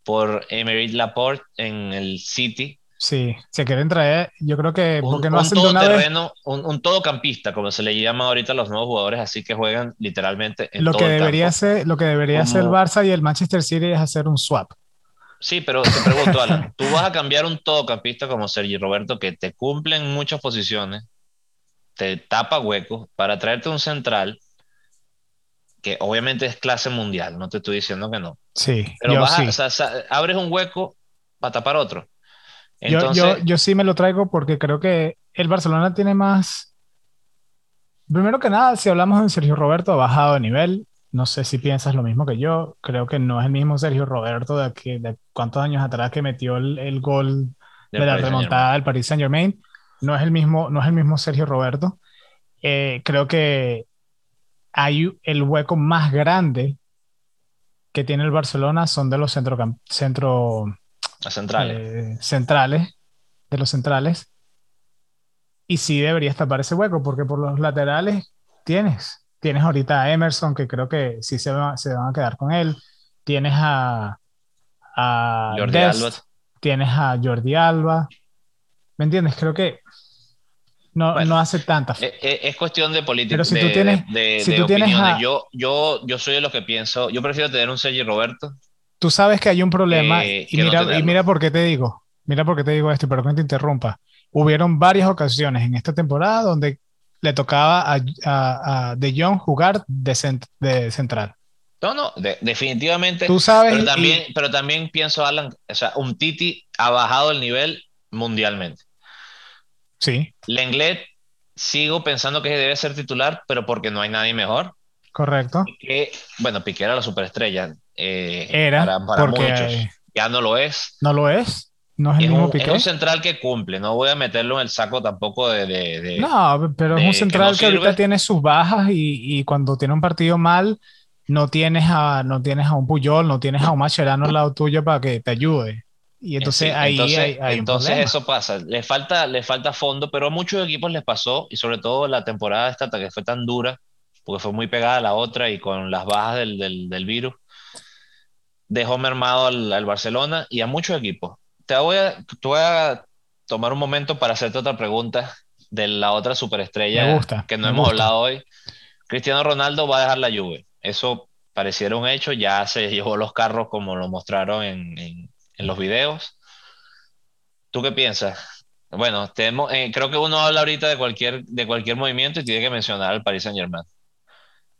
por Emery Laporte en el City Sí, se quieren traer, yo creo que porque un, no hacen todo terreno, un, un, todocampista, como se le llama ahorita a los nuevos jugadores, así que juegan literalmente en lo todo que debería ser Lo que debería hacer el Barça y el Manchester City es hacer un swap. Sí, pero te pregunto, Alan, tú vas a cambiar un todocampista como Sergi Roberto que te cumple en muchas posiciones, te tapa huecos, para traerte un central que obviamente es clase mundial, no te estoy diciendo que no. Sí, pero vas abres un hueco para tapar otro. Yo, yo, sí me lo traigo porque creo que el Barcelona tiene más. Primero que nada, si hablamos de Sergio Roberto, ha bajado de nivel. No sé si piensas lo mismo que yo. Creo que no es el mismo Sergio Roberto de, aquí, de cuántos años atrás que metió el, el gol de, la remontada del Paris Saint Germain. No es el mismo, no es el mismo Sergio Roberto. Eh, creo que hay el hueco más grande que tiene el Barcelona son de los centro, centro centrales. Eh, centrales, de los centrales. Y sí deberías tapar ese hueco, porque por los laterales tienes. Tienes ahorita a Emerson, que creo que sí se, se van a quedar con él. Tienes a, a Jordi Alba. Tienes a Jordi Alba. ¿Me entiendes? Creo que no, no hace tanta. Es, es, cuestión de política. Pero si tú tienes, de, si tú tienes yo, yo, yo soy de los que pienso. Yo prefiero tener un Sergi Roberto. Tú sabes que hay un problema. y, mira, y mira por qué te digo. Mira por qué te digo esto, pero que te interrumpa. Hubieron varias ocasiones en esta temporada donde le tocaba a, a, De Jong jugar de, de central. No, no, definitivamente. Tú sabes. Pero también, pero también pienso, Alan, o sea, un Titi ha bajado el nivel mundialmente. Sí. Lenglet, sigo pensando que debe ser titular, pero porque no hay nadie mejor. Correcto. bueno, Piqué era la superestrella. Eh, era, para, muchos. Ya no lo es. No lo es. No es el mismo Piqué. Es un central que cumple. No voy a meterlo en el saco tampoco de. no, pero es un central que, ahorita tiene sus bajas y, cuando tiene un partido mal, no tienes a, no tienes a un Puyol, no tienes a un Macherano al lado tuyo para que te ayude. Y entonces ahí entonces, hay, entonces eso pasa. Le falta, le falta fondo, pero a muchos equipos les pasó, y sobre todo la temporada esta que fue tan dura, porque fue muy pegada a la otra y con las bajas del, del, del virus, dejó mermado al, al, Barcelona y a muchos equipos. Te voy, a, te voy a tomar un momento para hacerte otra pregunta de la otra superestrella que no hemos hablado hoy. Cristiano Ronaldo va a dejar la Juve. Eso pareciera un hecho, ya se llevó los carros como lo mostraron en, en en los videos. ¿Tú qué piensas? Bueno, tenemos, eh, creo que uno habla ahorita de cualquier, de cualquier movimiento y tiene que mencionar al Paris Saint Germain.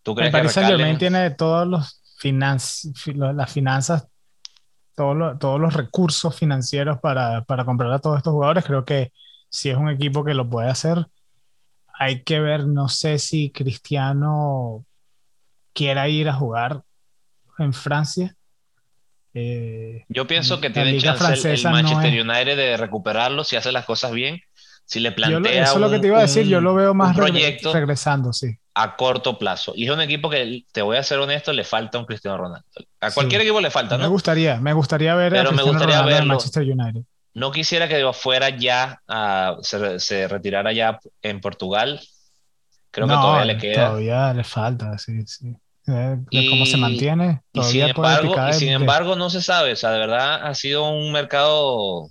¿Tú crees el Paris Saint Germain tiene todos los las finanzas, todos todos los recursos financieros para, para comprar a todos estos jugadores. Creo que si es un equipo que lo puede hacer, hay que ver, no sé si Cristiano quiera ir a jugar en Francia. Eh, Yo pienso que tiene chance el, Manchester United de recuperarlo si hace las cosas bien. Si le plantea. eso es lo que te iba a decir. Yo lo veo más proyecto regresando, sí. A corto plazo. Y es un equipo que, te voy a ser honesto, le falta un Cristiano Ronaldo. A cualquier equipo le falta, ¿no? Me gustaría, me gustaría ver Pero a me gustaría verlo. Manchester United. No quisiera que fuera ya, se, se, retirara ya en Portugal. Creo que todavía le queda. Todavía le falta, sí, sí y, cómo se mantiene. Y sin, embargo, y sin embargo, no se sabe. O sea, de verdad ha sido un mercado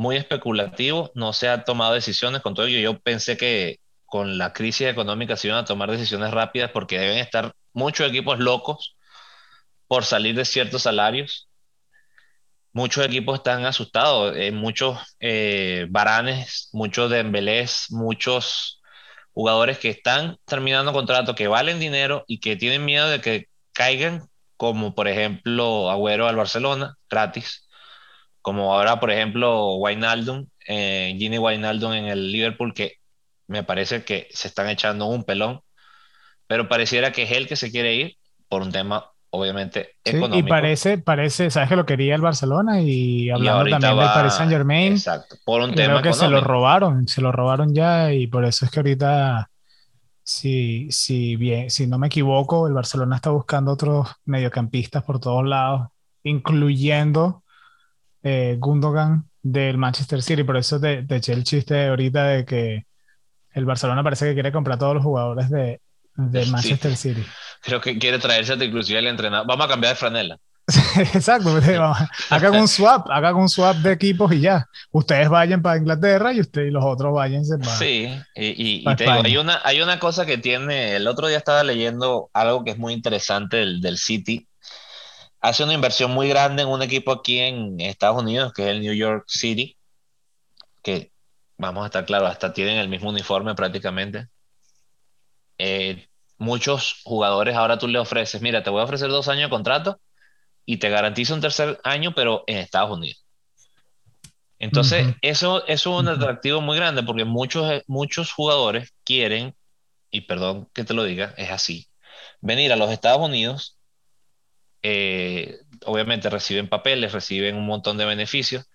muy especulativo. No se ha tomado decisiones con todo ello. Yo pensé que con la crisis económica se iban a tomar decisiones rápidas porque deben estar muchos equipos locos por salir de ciertos salarios. Muchos equipos están asustados. Eh, muchos eh, Baranes, muchos Dembélés, muchos jugadores que están terminando contrato, que valen dinero y que tienen miedo de que caigan, como por ejemplo Agüero al Barcelona, gratis, como ahora por ejemplo Wijnaldum, eh, Gini Wijnaldum en el Liverpool, que me parece que se están echando un pelón, pero pareciera que es él que se quiere ir por un tema obviamente económico. y parece, parece, sabes que lo quería el Barcelona y hablando también del Paris Saint Germain. Exacto, por un creo tema que se lo robaron, se lo robaron ya y por eso es que ahorita, si, si, bien, si no me equivoco, el Barcelona está buscando otros mediocampistas por todos lados, incluyendo eh, Gundogan del Manchester City. Por eso te, te eché el chiste ahorita de que el Barcelona parece que quiere comprar todos los jugadores de, de Manchester City creo que quiere traerse inclusive el entrenador. Vamos a cambiar de franela. Exacto, hagan un swap, hagan un swap de equipos y ya. Ustedes vayan para Inglaterra y ustedes y los otros vayan para. Sí, y, y, te digo, hay una, hay una cosa que tiene. El otro día estaba leyendo algo que es muy interesante del, del City. Hace una inversión muy grande en un equipo aquí en Estados Unidos, que es el New York City, que vamos a estar claros, hasta tienen el mismo uniforme prácticamente. Eh, muchos jugadores ahora tú le ofreces, mira, te voy a ofrecer dos años de contrato y te garantizo un tercer año, pero en Estados Unidos. Entonces, eso, es un atractivo muy grande porque muchos, muchos jugadores quieren, y perdón que te lo diga, es así, venir a los Estados Unidos, eh, obviamente reciben papeles, reciben un montón de beneficios,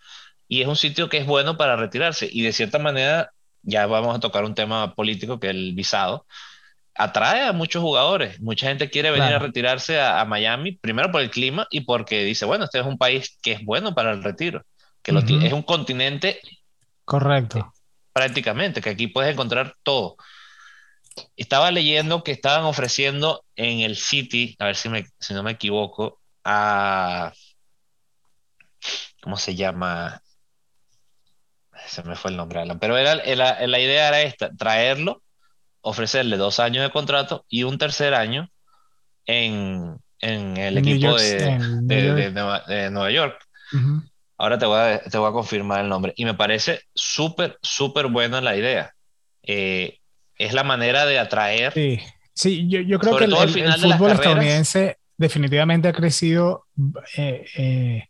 y es un sitio que es bueno para retirarse. Y de cierta manera, ya vamos a tocar un tema político que es el visado, atrae a muchos jugadores. Mucha gente quiere venir a retirarse a, Miami, primero por el clima y porque dice, bueno, este es un país que es bueno para el retiro, que es un continente. Correcto. Prácticamente, que aquí puedes encontrar todo. Estaba leyendo que estaban ofreciendo en el City, a ver si, me, si no me equivoco, a... ¿Cómo se llama? Se me fue el nombre, Alan. Pero era, la idea era esta, traerlo ofrecerle dos años de contrato y un tercer año en, el equipo de, Nueva, York. Ahora te voy, a, te voy a confirmar el nombre. Y me parece súper, súper buena la idea. Eh, es la manera de atraer. Sí, sí yo, creo que el, fútbol estadounidense definitivamente ha crecido eh, eh,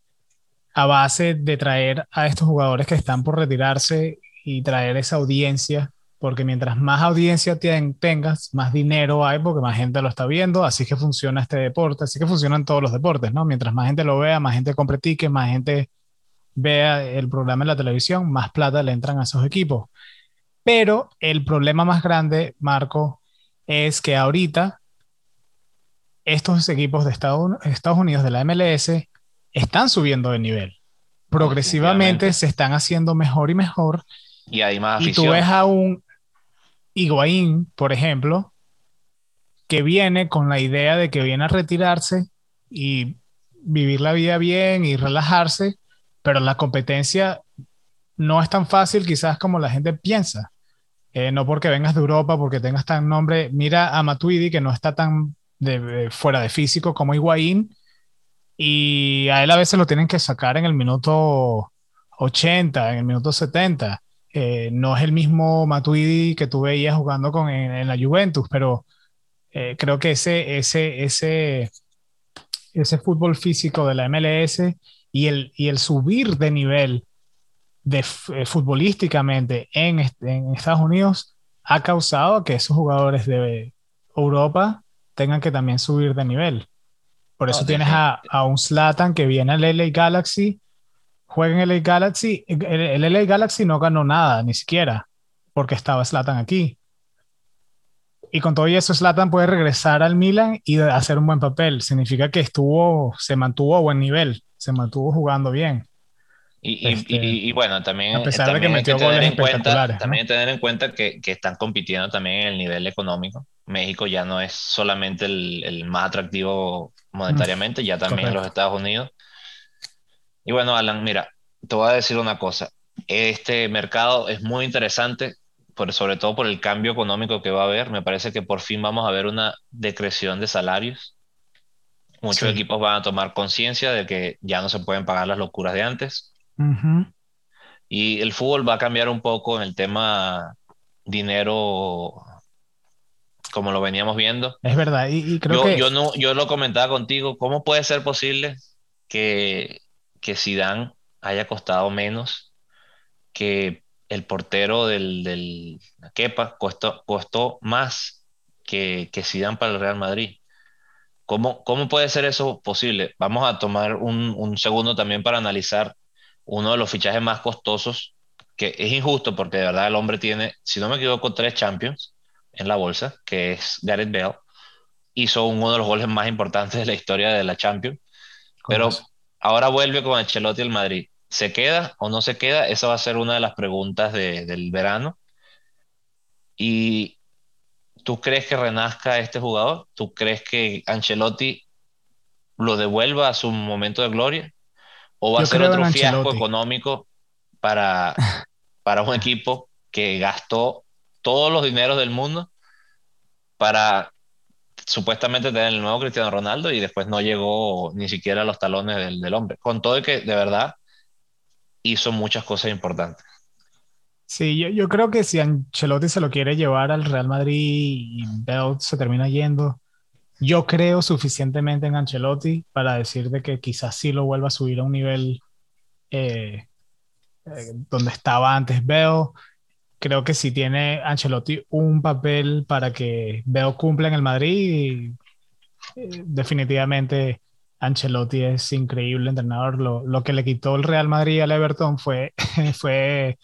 a base de traer a estos jugadores que están por retirarse y traer esa audiencia porque mientras más audiencia tengas, más dinero hay porque más gente lo está viendo, así que funciona este deporte, así que funcionan todos los deportes, ¿no? Mientras más gente lo vea, más gente compre tickets, más gente vea el programa en la televisión, más plata le entran a esos equipos. Pero el problema más grande, Marco, es que ahorita estos equipos de Estados Unidos de la MLS están subiendo de nivel. Progresivamente se están haciendo mejor y mejor. Y hay más afición. Y tú ves a un, Higuaín, por ejemplo, que viene con la idea de que viene a retirarse y vivir la vida bien y relajarse, pero la competencia no es tan fácil quizás como la gente piensa. Eh, no porque vengas de Europa, porque tengas tan nombre. Mira a Matuidi, que no está tan fuera de físico como Higuaín, y a él a veces lo tienen que sacar en el minuto 80, en el minuto 70. Eh, no es el mismo Matuidi que tú veías jugando con, en, la Juventus, pero eh, creo que ese, ese, ese, ese fútbol físico de la MLS y el, y el subir de nivel de, eh, futbolísticamente en, en Estados Unidos ha causado que esos jugadores de Europa tengan que también subir de nivel. Por eso tienes a, a, un Slatan que viene al LA Galaxy juega en LA Galaxy. El, LA Galaxy no ganó nada, ni siquiera, porque estaba Slatan aquí. Y con todo eso, Slatan puede regresar al Milan y hacer un buen papel. Significa que estuvo, se mantuvo a buen nivel, se mantuvo jugando bien. Y, y, este, bueno, también, también hay que tener en cuenta, también tener en cuenta que, que, están compitiendo también en el nivel económico. México ya no es solamente el, el más atractivo monetariamente, ya también los Estados Unidos. Y bueno, Alan, mira, te voy a decir una cosa. Este mercado es muy interesante, por, sobre todo por el cambio económico que va a haber. Me parece que por fin vamos a ver una decreción de salarios. Muchos equipos van a tomar conciencia de que ya no se pueden pagar las locuras de antes. Y el fútbol va a cambiar un poco en el tema dinero como lo veníamos viendo. Es verdad, y, creo que... Yo, no, yo lo comentaba contigo, ¿cómo puede ser posible que que Zidane haya costado menos que el portero del, del Kepa costó, costó más que, que Zidane para el Real Madrid. ¿Cómo, ¿Cómo puede ser eso posible? Vamos a tomar un, un, segundo también para analizar uno de los fichajes más costosos, que es injusto porque de verdad el hombre tiene, si no me equivoco, tres Champions en la bolsa, que es Gareth Bale. Hizo uno de los goles más importantes de la historia de la Champions. Pero Ahora vuelve con Ancelotti al Madrid. ¿Se queda o no se queda? Esa va a ser una de las preguntas del verano. ¿Y tú crees que renazca este jugador? ¿Tú crees que Ancelotti lo devuelva a su momento de gloria? ¿O va a ser otro fiasco económico para, para un equipo que gastó todos los dineros del mundo para supuestamente tener el nuevo Cristiano Ronaldo y después no llegó ni siquiera a los talones del, hombre. Con todo que de verdad hizo muchas cosas importantes. Sí, yo, yo, creo que si Ancelotti se lo quiere llevar al Real Madrid y Bell se termina yendo, yo creo suficientemente en Ancelotti para decirte que quizás sí lo vuelva a subir a un nivel eh, eh, donde estaba antes Bell. Creo que si tiene Ancelotti un papel para que Bell cumpla en el Madrid, eh, definitivamente Ancelotti es increíble entrenador. Lo, lo, que le quitó el Real Madrid al Everton fue, fue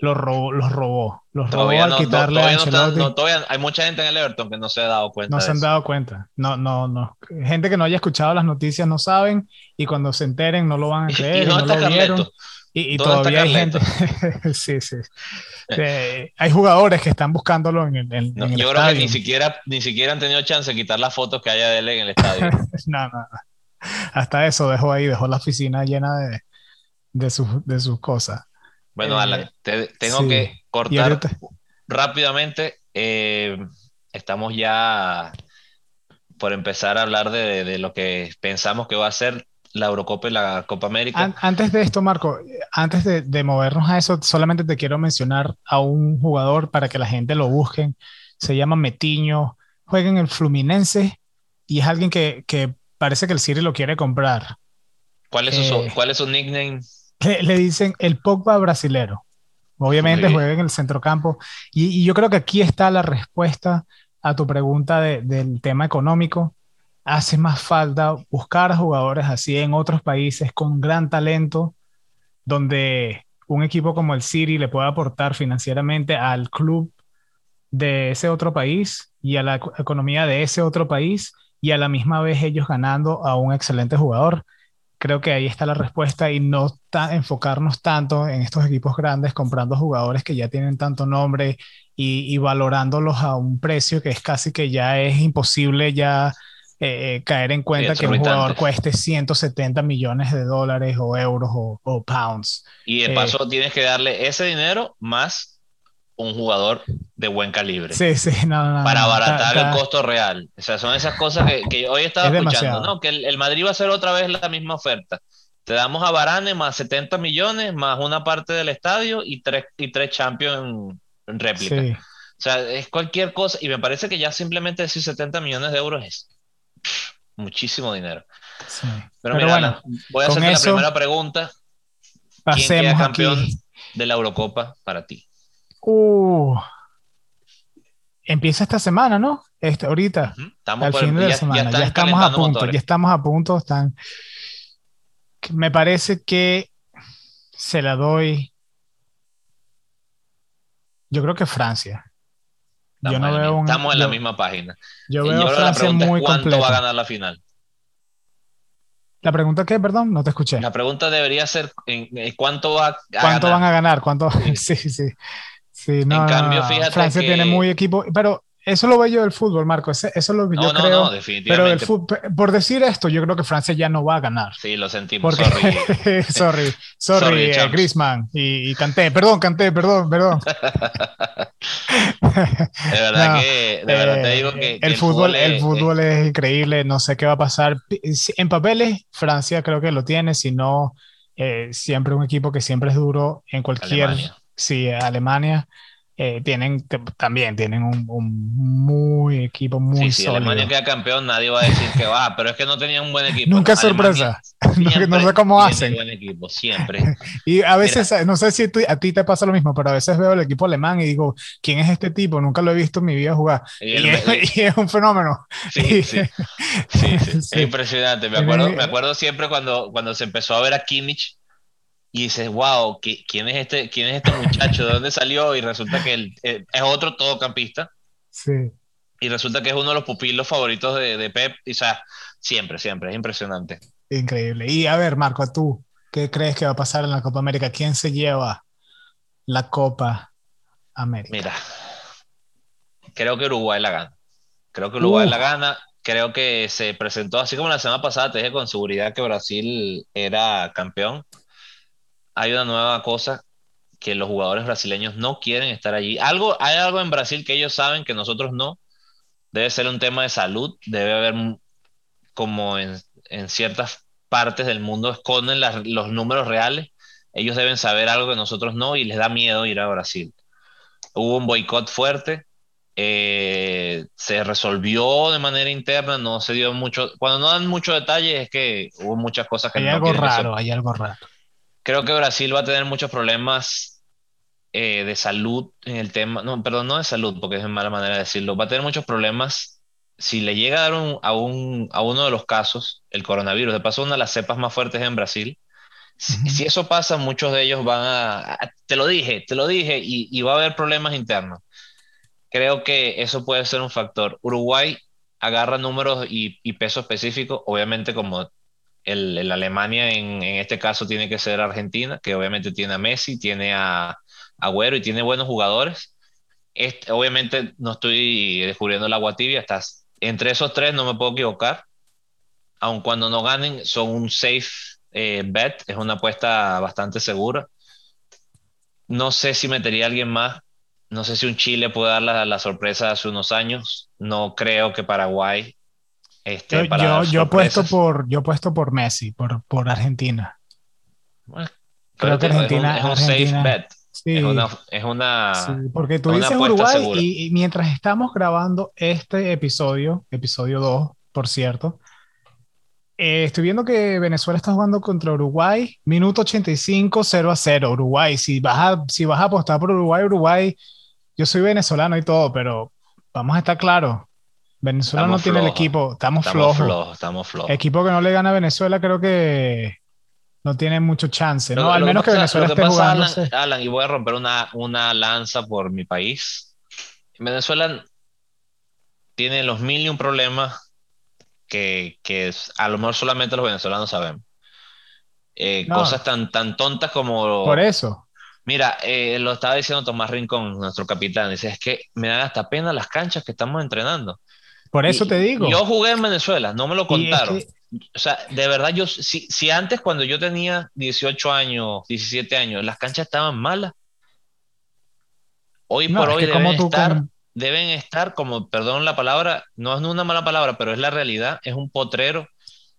los robó, los robó, los robó al quitarle a Ancelotti. hay mucha gente en el Everton que no se ha dado cuenta. No se han dado cuenta. No, no, no. Gente que no haya escuchado las noticias no saben y cuando se enteren no lo van a creer. Y, no lo vieron. Y, todavía hay gente. sí, sí. Eh, hay jugadores que están buscándolo en el, en, Yo creo que ni siquiera, ni siquiera han tenido chance de quitar las fotos que haya de él en el estadio. no, no, Hasta eso dejó ahí, dejó la oficina llena de, de, sus, de sus cosas. Bueno, eh, Alan, tengo que cortar rápidamente. Eh, estamos ya por empezar a hablar de, de, lo que pensamos que va a ser la Eurocopa y la Copa América. antes de esto, Marco, antes de, de, movernos a eso, solamente te quiero mencionar a un jugador para que la gente lo busquen. Se llama Metiño, juega en el Fluminense y es alguien que, que parece que el City lo quiere comprar. ¿Cuál es, su, eh, ¿cuál es su nickname? Le, dicen el Pogba brasilero. Obviamente juega en el centrocampo. Y, y, yo creo que aquí está la respuesta a tu pregunta de, del tema económico hace más falta buscar jugadores así en otros países con gran talento, donde un equipo como el City le pueda aportar financieramente al club de ese otro país y a la economía de ese otro país y a la misma vez ellos ganando a un excelente jugador. Creo que ahí está la respuesta y no enfocarnos tanto en estos equipos grandes comprando jugadores que ya tienen tanto nombre y, y valorándolos a un precio que es casi que ya es imposible ya eh, eh, caer en cuenta que un jugador cueste 170 millones de dólares o euros o, pounds. Y de paso eh, tienes que darle ese dinero más un jugador de buen calibre. Sí, sí, no, Para abaratar el costo real. O sea, son esas cosas que, que hoy estaba escuchando, ¿no? Que el, Madrid va a hacer otra vez la misma oferta. Te damos a Varane más 70 millones, más una parte del estadio y tres, y tres Champions en, réplica. O sea, es cualquier cosa. Y me parece que ya simplemente decir 70 millones de euros es muchísimo dinero. Pero, mira, bueno, voy a hacer la primera pregunta. ¿Quién queda campeón de la Eurocopa para ti? Uh, empieza esta semana, ¿no? Este, ahorita. Estamos al fin de la semana. Ya, estamos a punto. Ya estamos a punto. Están... Me parece que se la doy. Yo creo que Francia. Estamos, yo no en, veo estamos en la misma página. Yo veo Francia muy ¿Cuánto va a ganar la final? ¿La pregunta qué? Perdón, no te escuché. La pregunta debería ser en, ¿cuánto va a ¿Cuánto van a ganar? ¿Cuánto? Sí, sí. sí. No, en cambio, fíjate Francia tiene muy equipo, pero eso lo yo del fútbol, Marco. Eso es lo que yo no, creo. No, definitivamente. Pero por decir esto, yo creo que Francia ya no va a ganar. Sí, lo sentimos. sorry. sorry, sorry, eh, Griezmann y, y, Canté. Perdón, Canté, perdón, perdón. de verdad que, de verdad te digo que, el, fútbol, el fútbol es, increíble. No sé qué va a pasar. En papeles, Francia creo que lo tiene. Si no, eh, siempre un equipo que siempre es duro en cualquier. Alemania. Sí, Alemania. Eh, tienen también tienen un, muy equipo muy sí, si Alemania queda campeón nadie va a decir que va pero es que no tenía un buen equipo nunca es sorpresa. no sé cómo hacen. buen equipo siempre. Y a veces no sé si a ti te pasa lo mismo pero a veces veo el equipo alemán y digo quién es este tipo nunca lo he visto en mi vida jugar. Y, es, un fenómeno. Sí, sí, sí, es impresionante. Me acuerdo me acuerdo siempre cuando cuando se empezó a ver a Kimmich y dices, wow, ¿quién es este, quién es este muchacho? ¿De dónde salió? Y resulta que él, eh, es otro todocampista. Sí. Y resulta que es uno de los pupilos favoritos de, de Pep. Y, o sea, siempre, siempre, es impresionante. Increíble. Y a ver, Marco, tú, ¿qué crees que va a pasar en la Copa América? ¿Quién se lleva la Copa América? Mira, creo que Uruguay la gana. Creo que Uruguay la gana. Creo que se presentó, así como la semana pasada, te dije con seguridad que Brasil era campeón hay una nueva cosa que los jugadores brasileños no quieren estar allí. Algo, hay algo en Brasil que ellos saben que nosotros no. Debe ser un tema de salud, debe haber como en, ciertas partes del mundo esconden los números reales. Ellos deben saber algo que nosotros no y les da miedo ir a Brasil. Hubo un boicot fuerte, eh, se resolvió de manera interna, no se dio mucho. Cuando no dan mucho detalle es que hubo muchas cosas que hay algo raro, hay algo raro Creo que Brasil va a tener muchos problemas eh, de salud en el tema, no, perdón, no de salud, porque es mala manera de decirlo, va a tener muchos problemas si le llega a dar un- a, un, a uno de los casos el coronavirus, de paso una de las cepas más fuertes en Brasil, si, Ujú. si eso pasa, muchos de ellos van a, a- te lo dije, te lo dije, y, y va a haber problemas internos. Creo que eso puede ser un factor. Uruguay agarra números y, y peso específico, obviamente como el, Alemania en, este caso tiene que ser Argentina, que obviamente tiene a Messi, tiene a Agüero y tiene buenos jugadores. Obviamente no estoy descubriendo el agua tibia, estás entre esos tres, no me puedo equivocar. Aun cuando no ganen, son un safe eh, bet, es una apuesta bastante segura. No sé si metería a alguien más. No sé si un Chile puede dar la, la sorpresa hace unos años. No creo que Paraguay Yo, esté para yo, yo apuesto sorpresas. por, yo apuesto por Messi, por, por Argentina. Bueno, Creo que digo, es un, Argentina, es un safe Argentina, bet. Es sí, una, es sí, una, porque tú es dices Uruguay y, y mientras estamos grabando este episodio, episodio 2, por cierto, eh, estoy viendo que Venezuela está jugando contra Uruguay, minuto 85, 0 a 0. Uruguay, si vas a, si vas a apostar por Uruguay, Uruguay, yo soy venezolano y todo, pero vamos a estar claros, Venezuela no tiene el equipo, estamos Estamos flojos. flojos, estamos flojos. Equipo que no le gana a Venezuela creo que no tiene mucho chance, ¿no? Lo, Al lo menos que pasa, Venezuela que esté pasa, Alan, y voy a romper una, una lanza por mi país. Venezuela tiene los mil y un problemas que, que es- a lo mejor solamente los venezolanos sabemos. Eh, No, cosas tan, tan tontas por como, eso, mira, eh, lo estaba diciendo Tomás Rincón, nuestro capitán, dice, es que me dan hasta pena las canchas que estamos entrenando. Por eso te y yo digo. jugué en Venezuela, no me lo es contaron. que, O sea, de verdad, yo, si, si antes cuando yo tenía 18 años, 17 años, las canchas estaban malas, hoy no, por hoy deben estar, con, deben estar como, perdón la palabra, no es una mala palabra, pero es la realidad, es un potrero.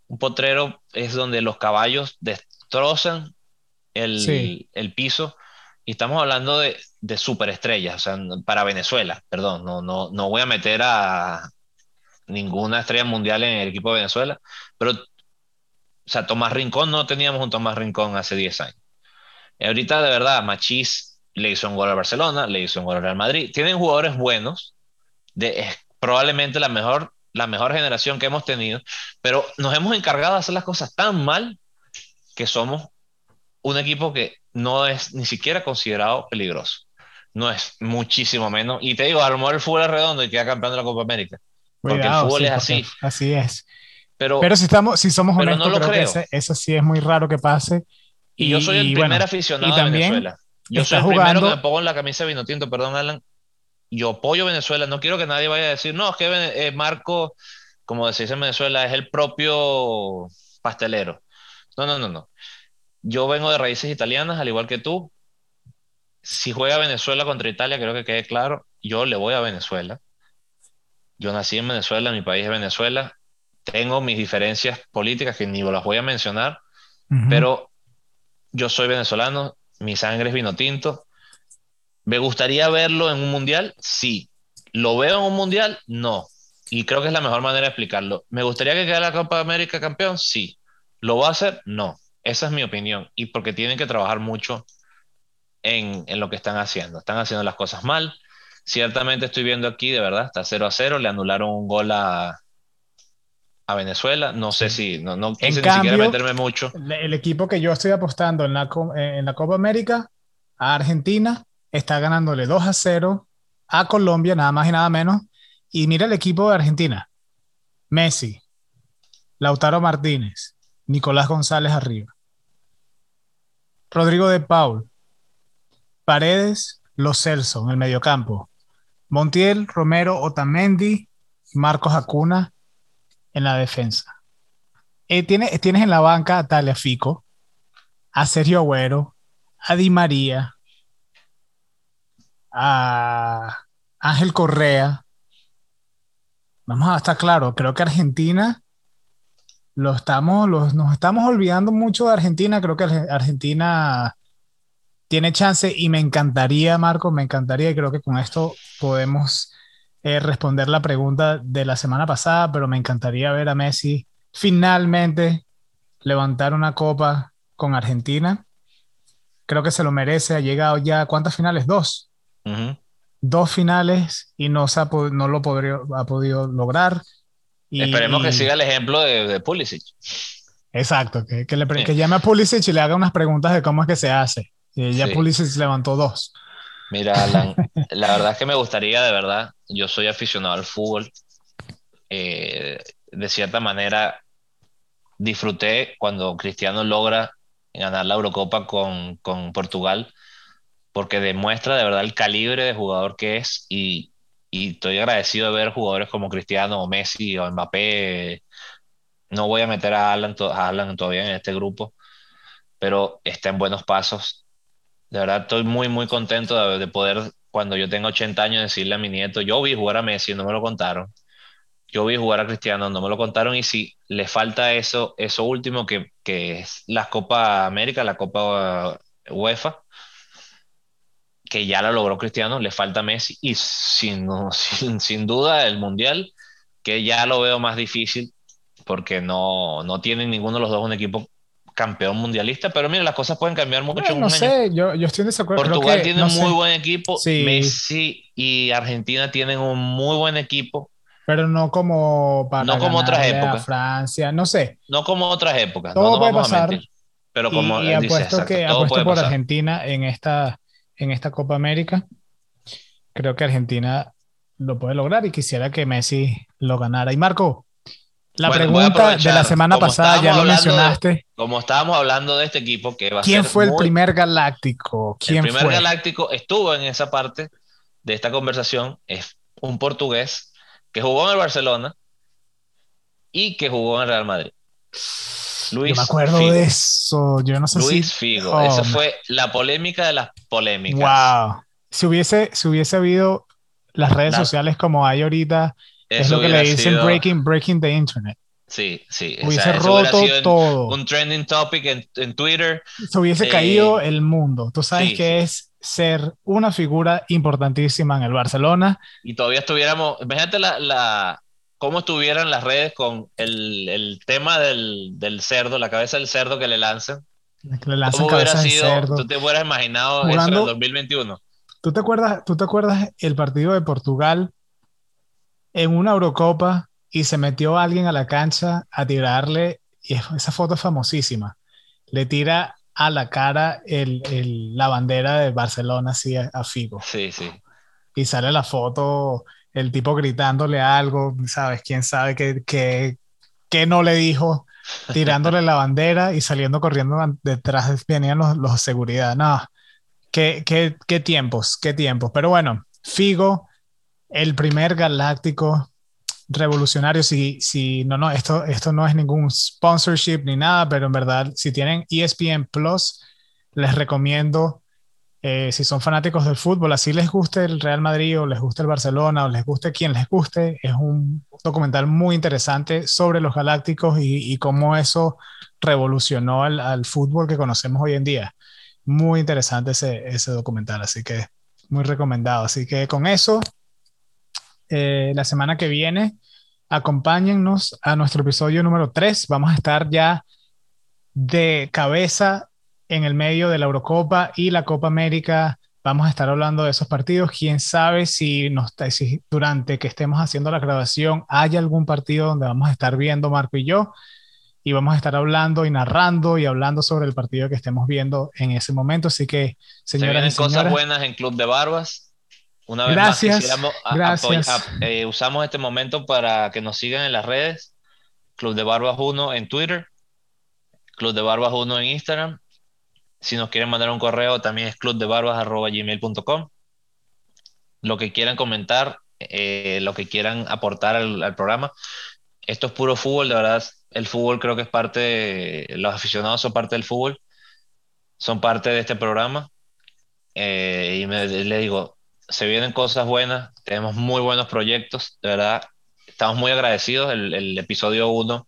Un potrero es donde los caballos destrozan sí, el, el piso y estamos hablando de, de superestrellas, o sea, para Venezuela, perdón, no, no, no voy a meter a ninguna estrella mundial en el equipo de Venezuela, pero, o sea, Tomás Rincón no teníamos un Tomás Rincón hace 10 años. Y ahorita, de verdad, Machís le hizo un gol al Barcelona, le hizo un gol al Real Madrid. Tienen jugadores buenos, probablemente la mejor, la mejor generación que hemos tenido, pero nos hemos encargado de hacer las cosas tan mal que somos un equipo que no es ni siquiera considerado peligroso. No es muchísimo menos. Y te digo, a lo mejor el fútbol redondo y queda campeón de la Copa América, porque el cuidado, fútbol sí, es así, así es. pero, Pero si estamos, si somos pero no honestos, lo creo creo. ese, eso sí es muy raro que pase. Y yo soy el Y, y primer bueno, y aficionado de también Venezuela. Yo soy el primero que me jugando, pongo en la camisa de vino tinto, perdón, Alan. Yo apoyo Venezuela. No quiero que nadie vaya a decir, no, es que eh, Marco, como se dice en Venezuela, es el propio pastelero. No, no, no, no. Yo vengo de raíces italianas, al igual que tú. Si juega Venezuela contra Italia, creo que quede claro, yo le voy a Venezuela. Yo nací en Venezuela, mi país es Venezuela. Tengo mis diferencias políticas que ni las voy a mencionar, pero yo soy venezolano, mi sangre es vino tinto. ¿Me gustaría verlo en un mundial? Sí. ¿Lo veo en un mundial? No. Y creo que es la mejor manera de explicarlo. ¿Me gustaría que quedara la Copa América campeón? Sí. ¿Lo va a hacer? No. Esa es mi opinión. Y porque tienen que trabajar mucho en, en lo que están haciendo. Están haciendo las cosas mal. Ciertamente estoy viendo aquí, de verdad, está 0 a 0. Le anularon un gol a, a Venezuela. No sé si, no, no quise ni siquiera meterme mucho. el equipo que yo estoy apostando en la, en la Copa América a Argentina está ganándole 2 a 0 a Colombia, nada más y nada menos. Y mira el equipo de Argentina. Messi, Lautaro Martínez, Nicolás González arriba, Rodrigo de Paul, Paredes, Los Celso en el mediocampo, Montiel, Romero, Otamendi, Marcos Acuna en la defensa. Eh, tiene- tienes en la banca a Tagliafico, a Sergio Agüero, a Di María, a Ángel Correa. Vamos a estar claro, creo que Argentina lo estamos, nos estamos olvidando mucho de Argentina. Creo que Arge- Argentina tiene chance y me encantaría, Marco, me encantaría y creo que con esto podemos eh, responder la pregunta de la semana pasada, pero me encantaría ver a Messi finalmente levantar una copa con Argentina. creo que se lo merece, ha llegado ya, ¿cuántas finales? Dos. Dos finales y no, se ha, no lo ha podido lograr. Y, Esperemos que siga el ejemplo de, de Pulisic. Exacto, que, que, le, que llame a Pulisic y le haga unas preguntas de cómo es que se hace. Y ya Pulisic levantó dos. Mira, Alan, la verdad es que me gustaría, de verdad, yo soy aficionado al fútbol. Eh, de cierta manera, disfruté cuando Cristiano logra ganar la Eurocopa con, con Portugal, porque demuestra de verdad el calibre de jugador que es y, y estoy agradecido de ver jugadores como Cristiano o Messi o Mbappé no voy a meter a Alan, todavía en este grupo, pero está en buenos pasos. De verdad estoy muy, muy contento de, poder, cuando yo tenga 80 años, decirle a mi nieto, yo vi jugar a Messi, no me lo contaron. Yo vi jugar a Cristiano, no me lo contaron. Y si le falta eso, eso último que, que es la Copa América, la Copa UEFA, que ya la logró Cristiano, le falta Messi. Y sin, sin, sin duda el Mundial, que ya lo veo más difícil porque no, no tienen ninguno de los dos un equipo campeón mundialista, pero mira, las cosas pueden cambiar mucho. no sé, yo, yo, estoy en desacuerdo. Portugal tiene un muy buen equipo, Messi y Argentina tienen un muy buen equipo. Pero no como para no como otras épocas. Francia, no sé. No como otras épocas. Todo no puede pasar. pero como y, apuesto que apuesto por Argentina en esta, en esta Copa América. Creo que Argentina lo puede lograr y quisiera que Messi lo ganara. Y Marco, la pregunta de la semana pasada ya lo mencionaste. como estábamos hablando de este equipo que va a ¿Quién fue el primer galáctico? ¿Quién el primer galáctico estuvo en esa parte de esta conversación. Es un portugués que jugó en el Barcelona y que jugó en el Real Madrid. Luis Yo me acuerdo de eso. Yo no sé Luis Figo. Oh, Esa fue la polémica de las polémicas. Wow. Si hubiese, si hubiese habido las redes sociales como hay ahorita, es lo que le dicen breaking, breaking the internet. Sí, sí. Hubiese roto todo. Un trending topic en, en Twitter. Se hubiese caído eh, el mundo. Tú sabes que es ser una figura importantísima en el Barcelona. Y todavía estuviéramos, imagínate la, la, cómo estuvieran las redes con el, el tema del, del, cerdo, la cabeza del cerdo que le lanzan. Que le lanzan cabeza sido, cerdo. Tú te hubieras imaginado eso en el 2021. ¿Tú te acuerdas, tú te acuerdas el partido de Portugal en una Eurocopa y se metió alguien a la cancha a tirarle, y esa foto es famosísima, le tira a la cara el, el, la bandera de Barcelona así a, Figo. Sí, sí. Y sale la foto, el tipo gritándole algo, ¿sabes? ¿Quién sabe qué, qué, qué no le dijo? Tirándole la bandera y saliendo corriendo detrás venían los, los seguridad. No, qué, qué, qué tiempos, qué tiempos. Pero bueno, Figo el primer galáctico revolucionario. Si, si no, no, esto, esto no es ningún sponsorship ni nada, pero en verdad, si tienen ESPN Plus, les recomiendo, eh, si son fanáticos del fútbol, así les guste el Real Madrid o les guste el Barcelona o les guste quien les guste, es un documental muy interesante sobre los galácticos y, cómo eso revolucionó al, al, fútbol que conocemos hoy en día. Muy interesante ese, ese documental, así que muy recomendado. Así que con eso eh, la semana que viene. Acompáñennos a nuestro episodio número 3. Vamos a estar ya de cabeza en el medio de la Eurocopa y la Copa América. Vamos a estar hablando de esos partidos. Quién sabe si, nos, si durante que estemos haciendo la grabación hay algún partido donde vamos a estar viendo Marco y yo. Y vamos a estar hablando y narrando y hablando sobre el partido que estemos viendo en ese momento. Así que, señoras cosas buenas en Club de Barbas. Una vez gracias, más, eh, usamos este momento para que nos sigan en las redes. Club de Barbas 1 en Twitter, Club de Barbas 1 en Instagram. Si nos quieren mandar un correo, también es clubdebarbas.gmail.com. Lo que quieran comentar, eh, lo que quieran aportar al, programa. Esto es puro fútbol, de verdad. El fútbol creo que es parte, los aficionados son parte del fútbol, son parte de este programa. Eh, y me, le digo, se vienen cosas buenas, tenemos muy buenos proyectos, de verdad, estamos muy agradecidos. El, episodio 1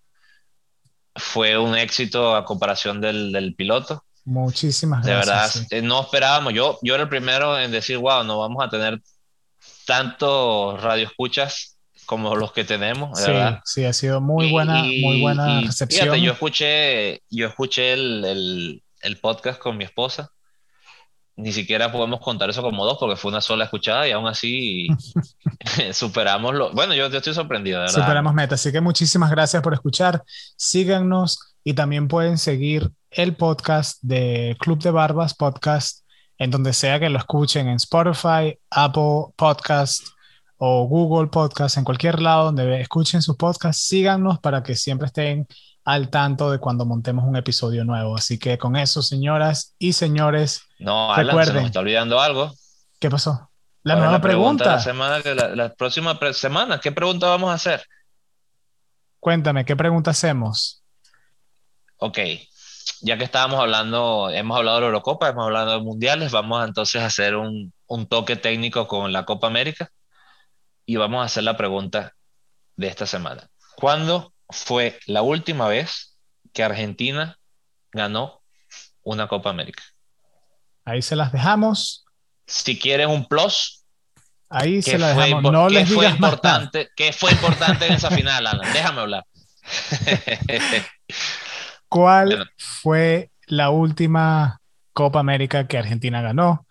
fue un éxito a comparación del, piloto. Muchísimas gracias. De verdad, no esperábamos. Yo, yo era el primero en decir, wow, no vamos a tener tantos radioescuchas como los que tenemos. sí, sí, ha sido muy buena, muy buena recepción. yo escuché, yo escuché el, el, el podcast con mi esposa ni siquiera podemos contar eso como dos porque fue una sola escuchada y aún así superamos lo... Bueno, yo, yo estoy sorprendido, de verdad. Superamos meta, así que muchísimas gracias por escuchar. Síganos y también pueden seguir el podcast de Club de Barbas Podcast en donde sea que lo escuchen, en Spotify, Apple Podcast o Google Podcast, en cualquier lado donde escuchen sus podcasts, síganos para que siempre estén al tanto de cuando montemos un episodio nuevo. Así que con eso, señoras y señores, no, Alan, se me está olvidando algo. ¿Qué pasó? La nueva pregunta. la, semana, la, próxima semana, ¿qué pregunta vamos a hacer? Cuéntame, ¿qué pregunta hacemos? Ok, ya que estábamos hablando, hemos hablado de la Eurocopa, hemos hablado de mundiales, vamos entonces a hacer un, un toque técnico con la Copa América y vamos a hacer la pregunta de esta semana. ¿Cuándo fue la última vez que Argentina ganó una Copa América? Ahí se las dejamos. Si quieren un plus. Ahí se las dejamos. No les fue digas importante, ¿Qué fue importante en esa final, Alan? Déjame hablar. ¿Cuál fue la última Copa América que Argentina ganó?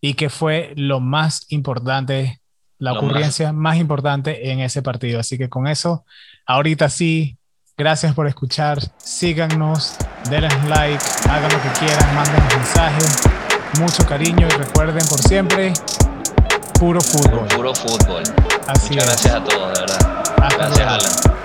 ¿Y qué fue lo más importante, la ocurrencia más... importante en ese partido? Así que con eso, ahorita sí, gracias por escuchar, síganos, denle like, hagan lo que quieran, manden mensajes, mucho cariño y recuerden por siempre, puro fútbol. Puro fútbol. Muchas gracias a todos, de verdad. gracias, Alan.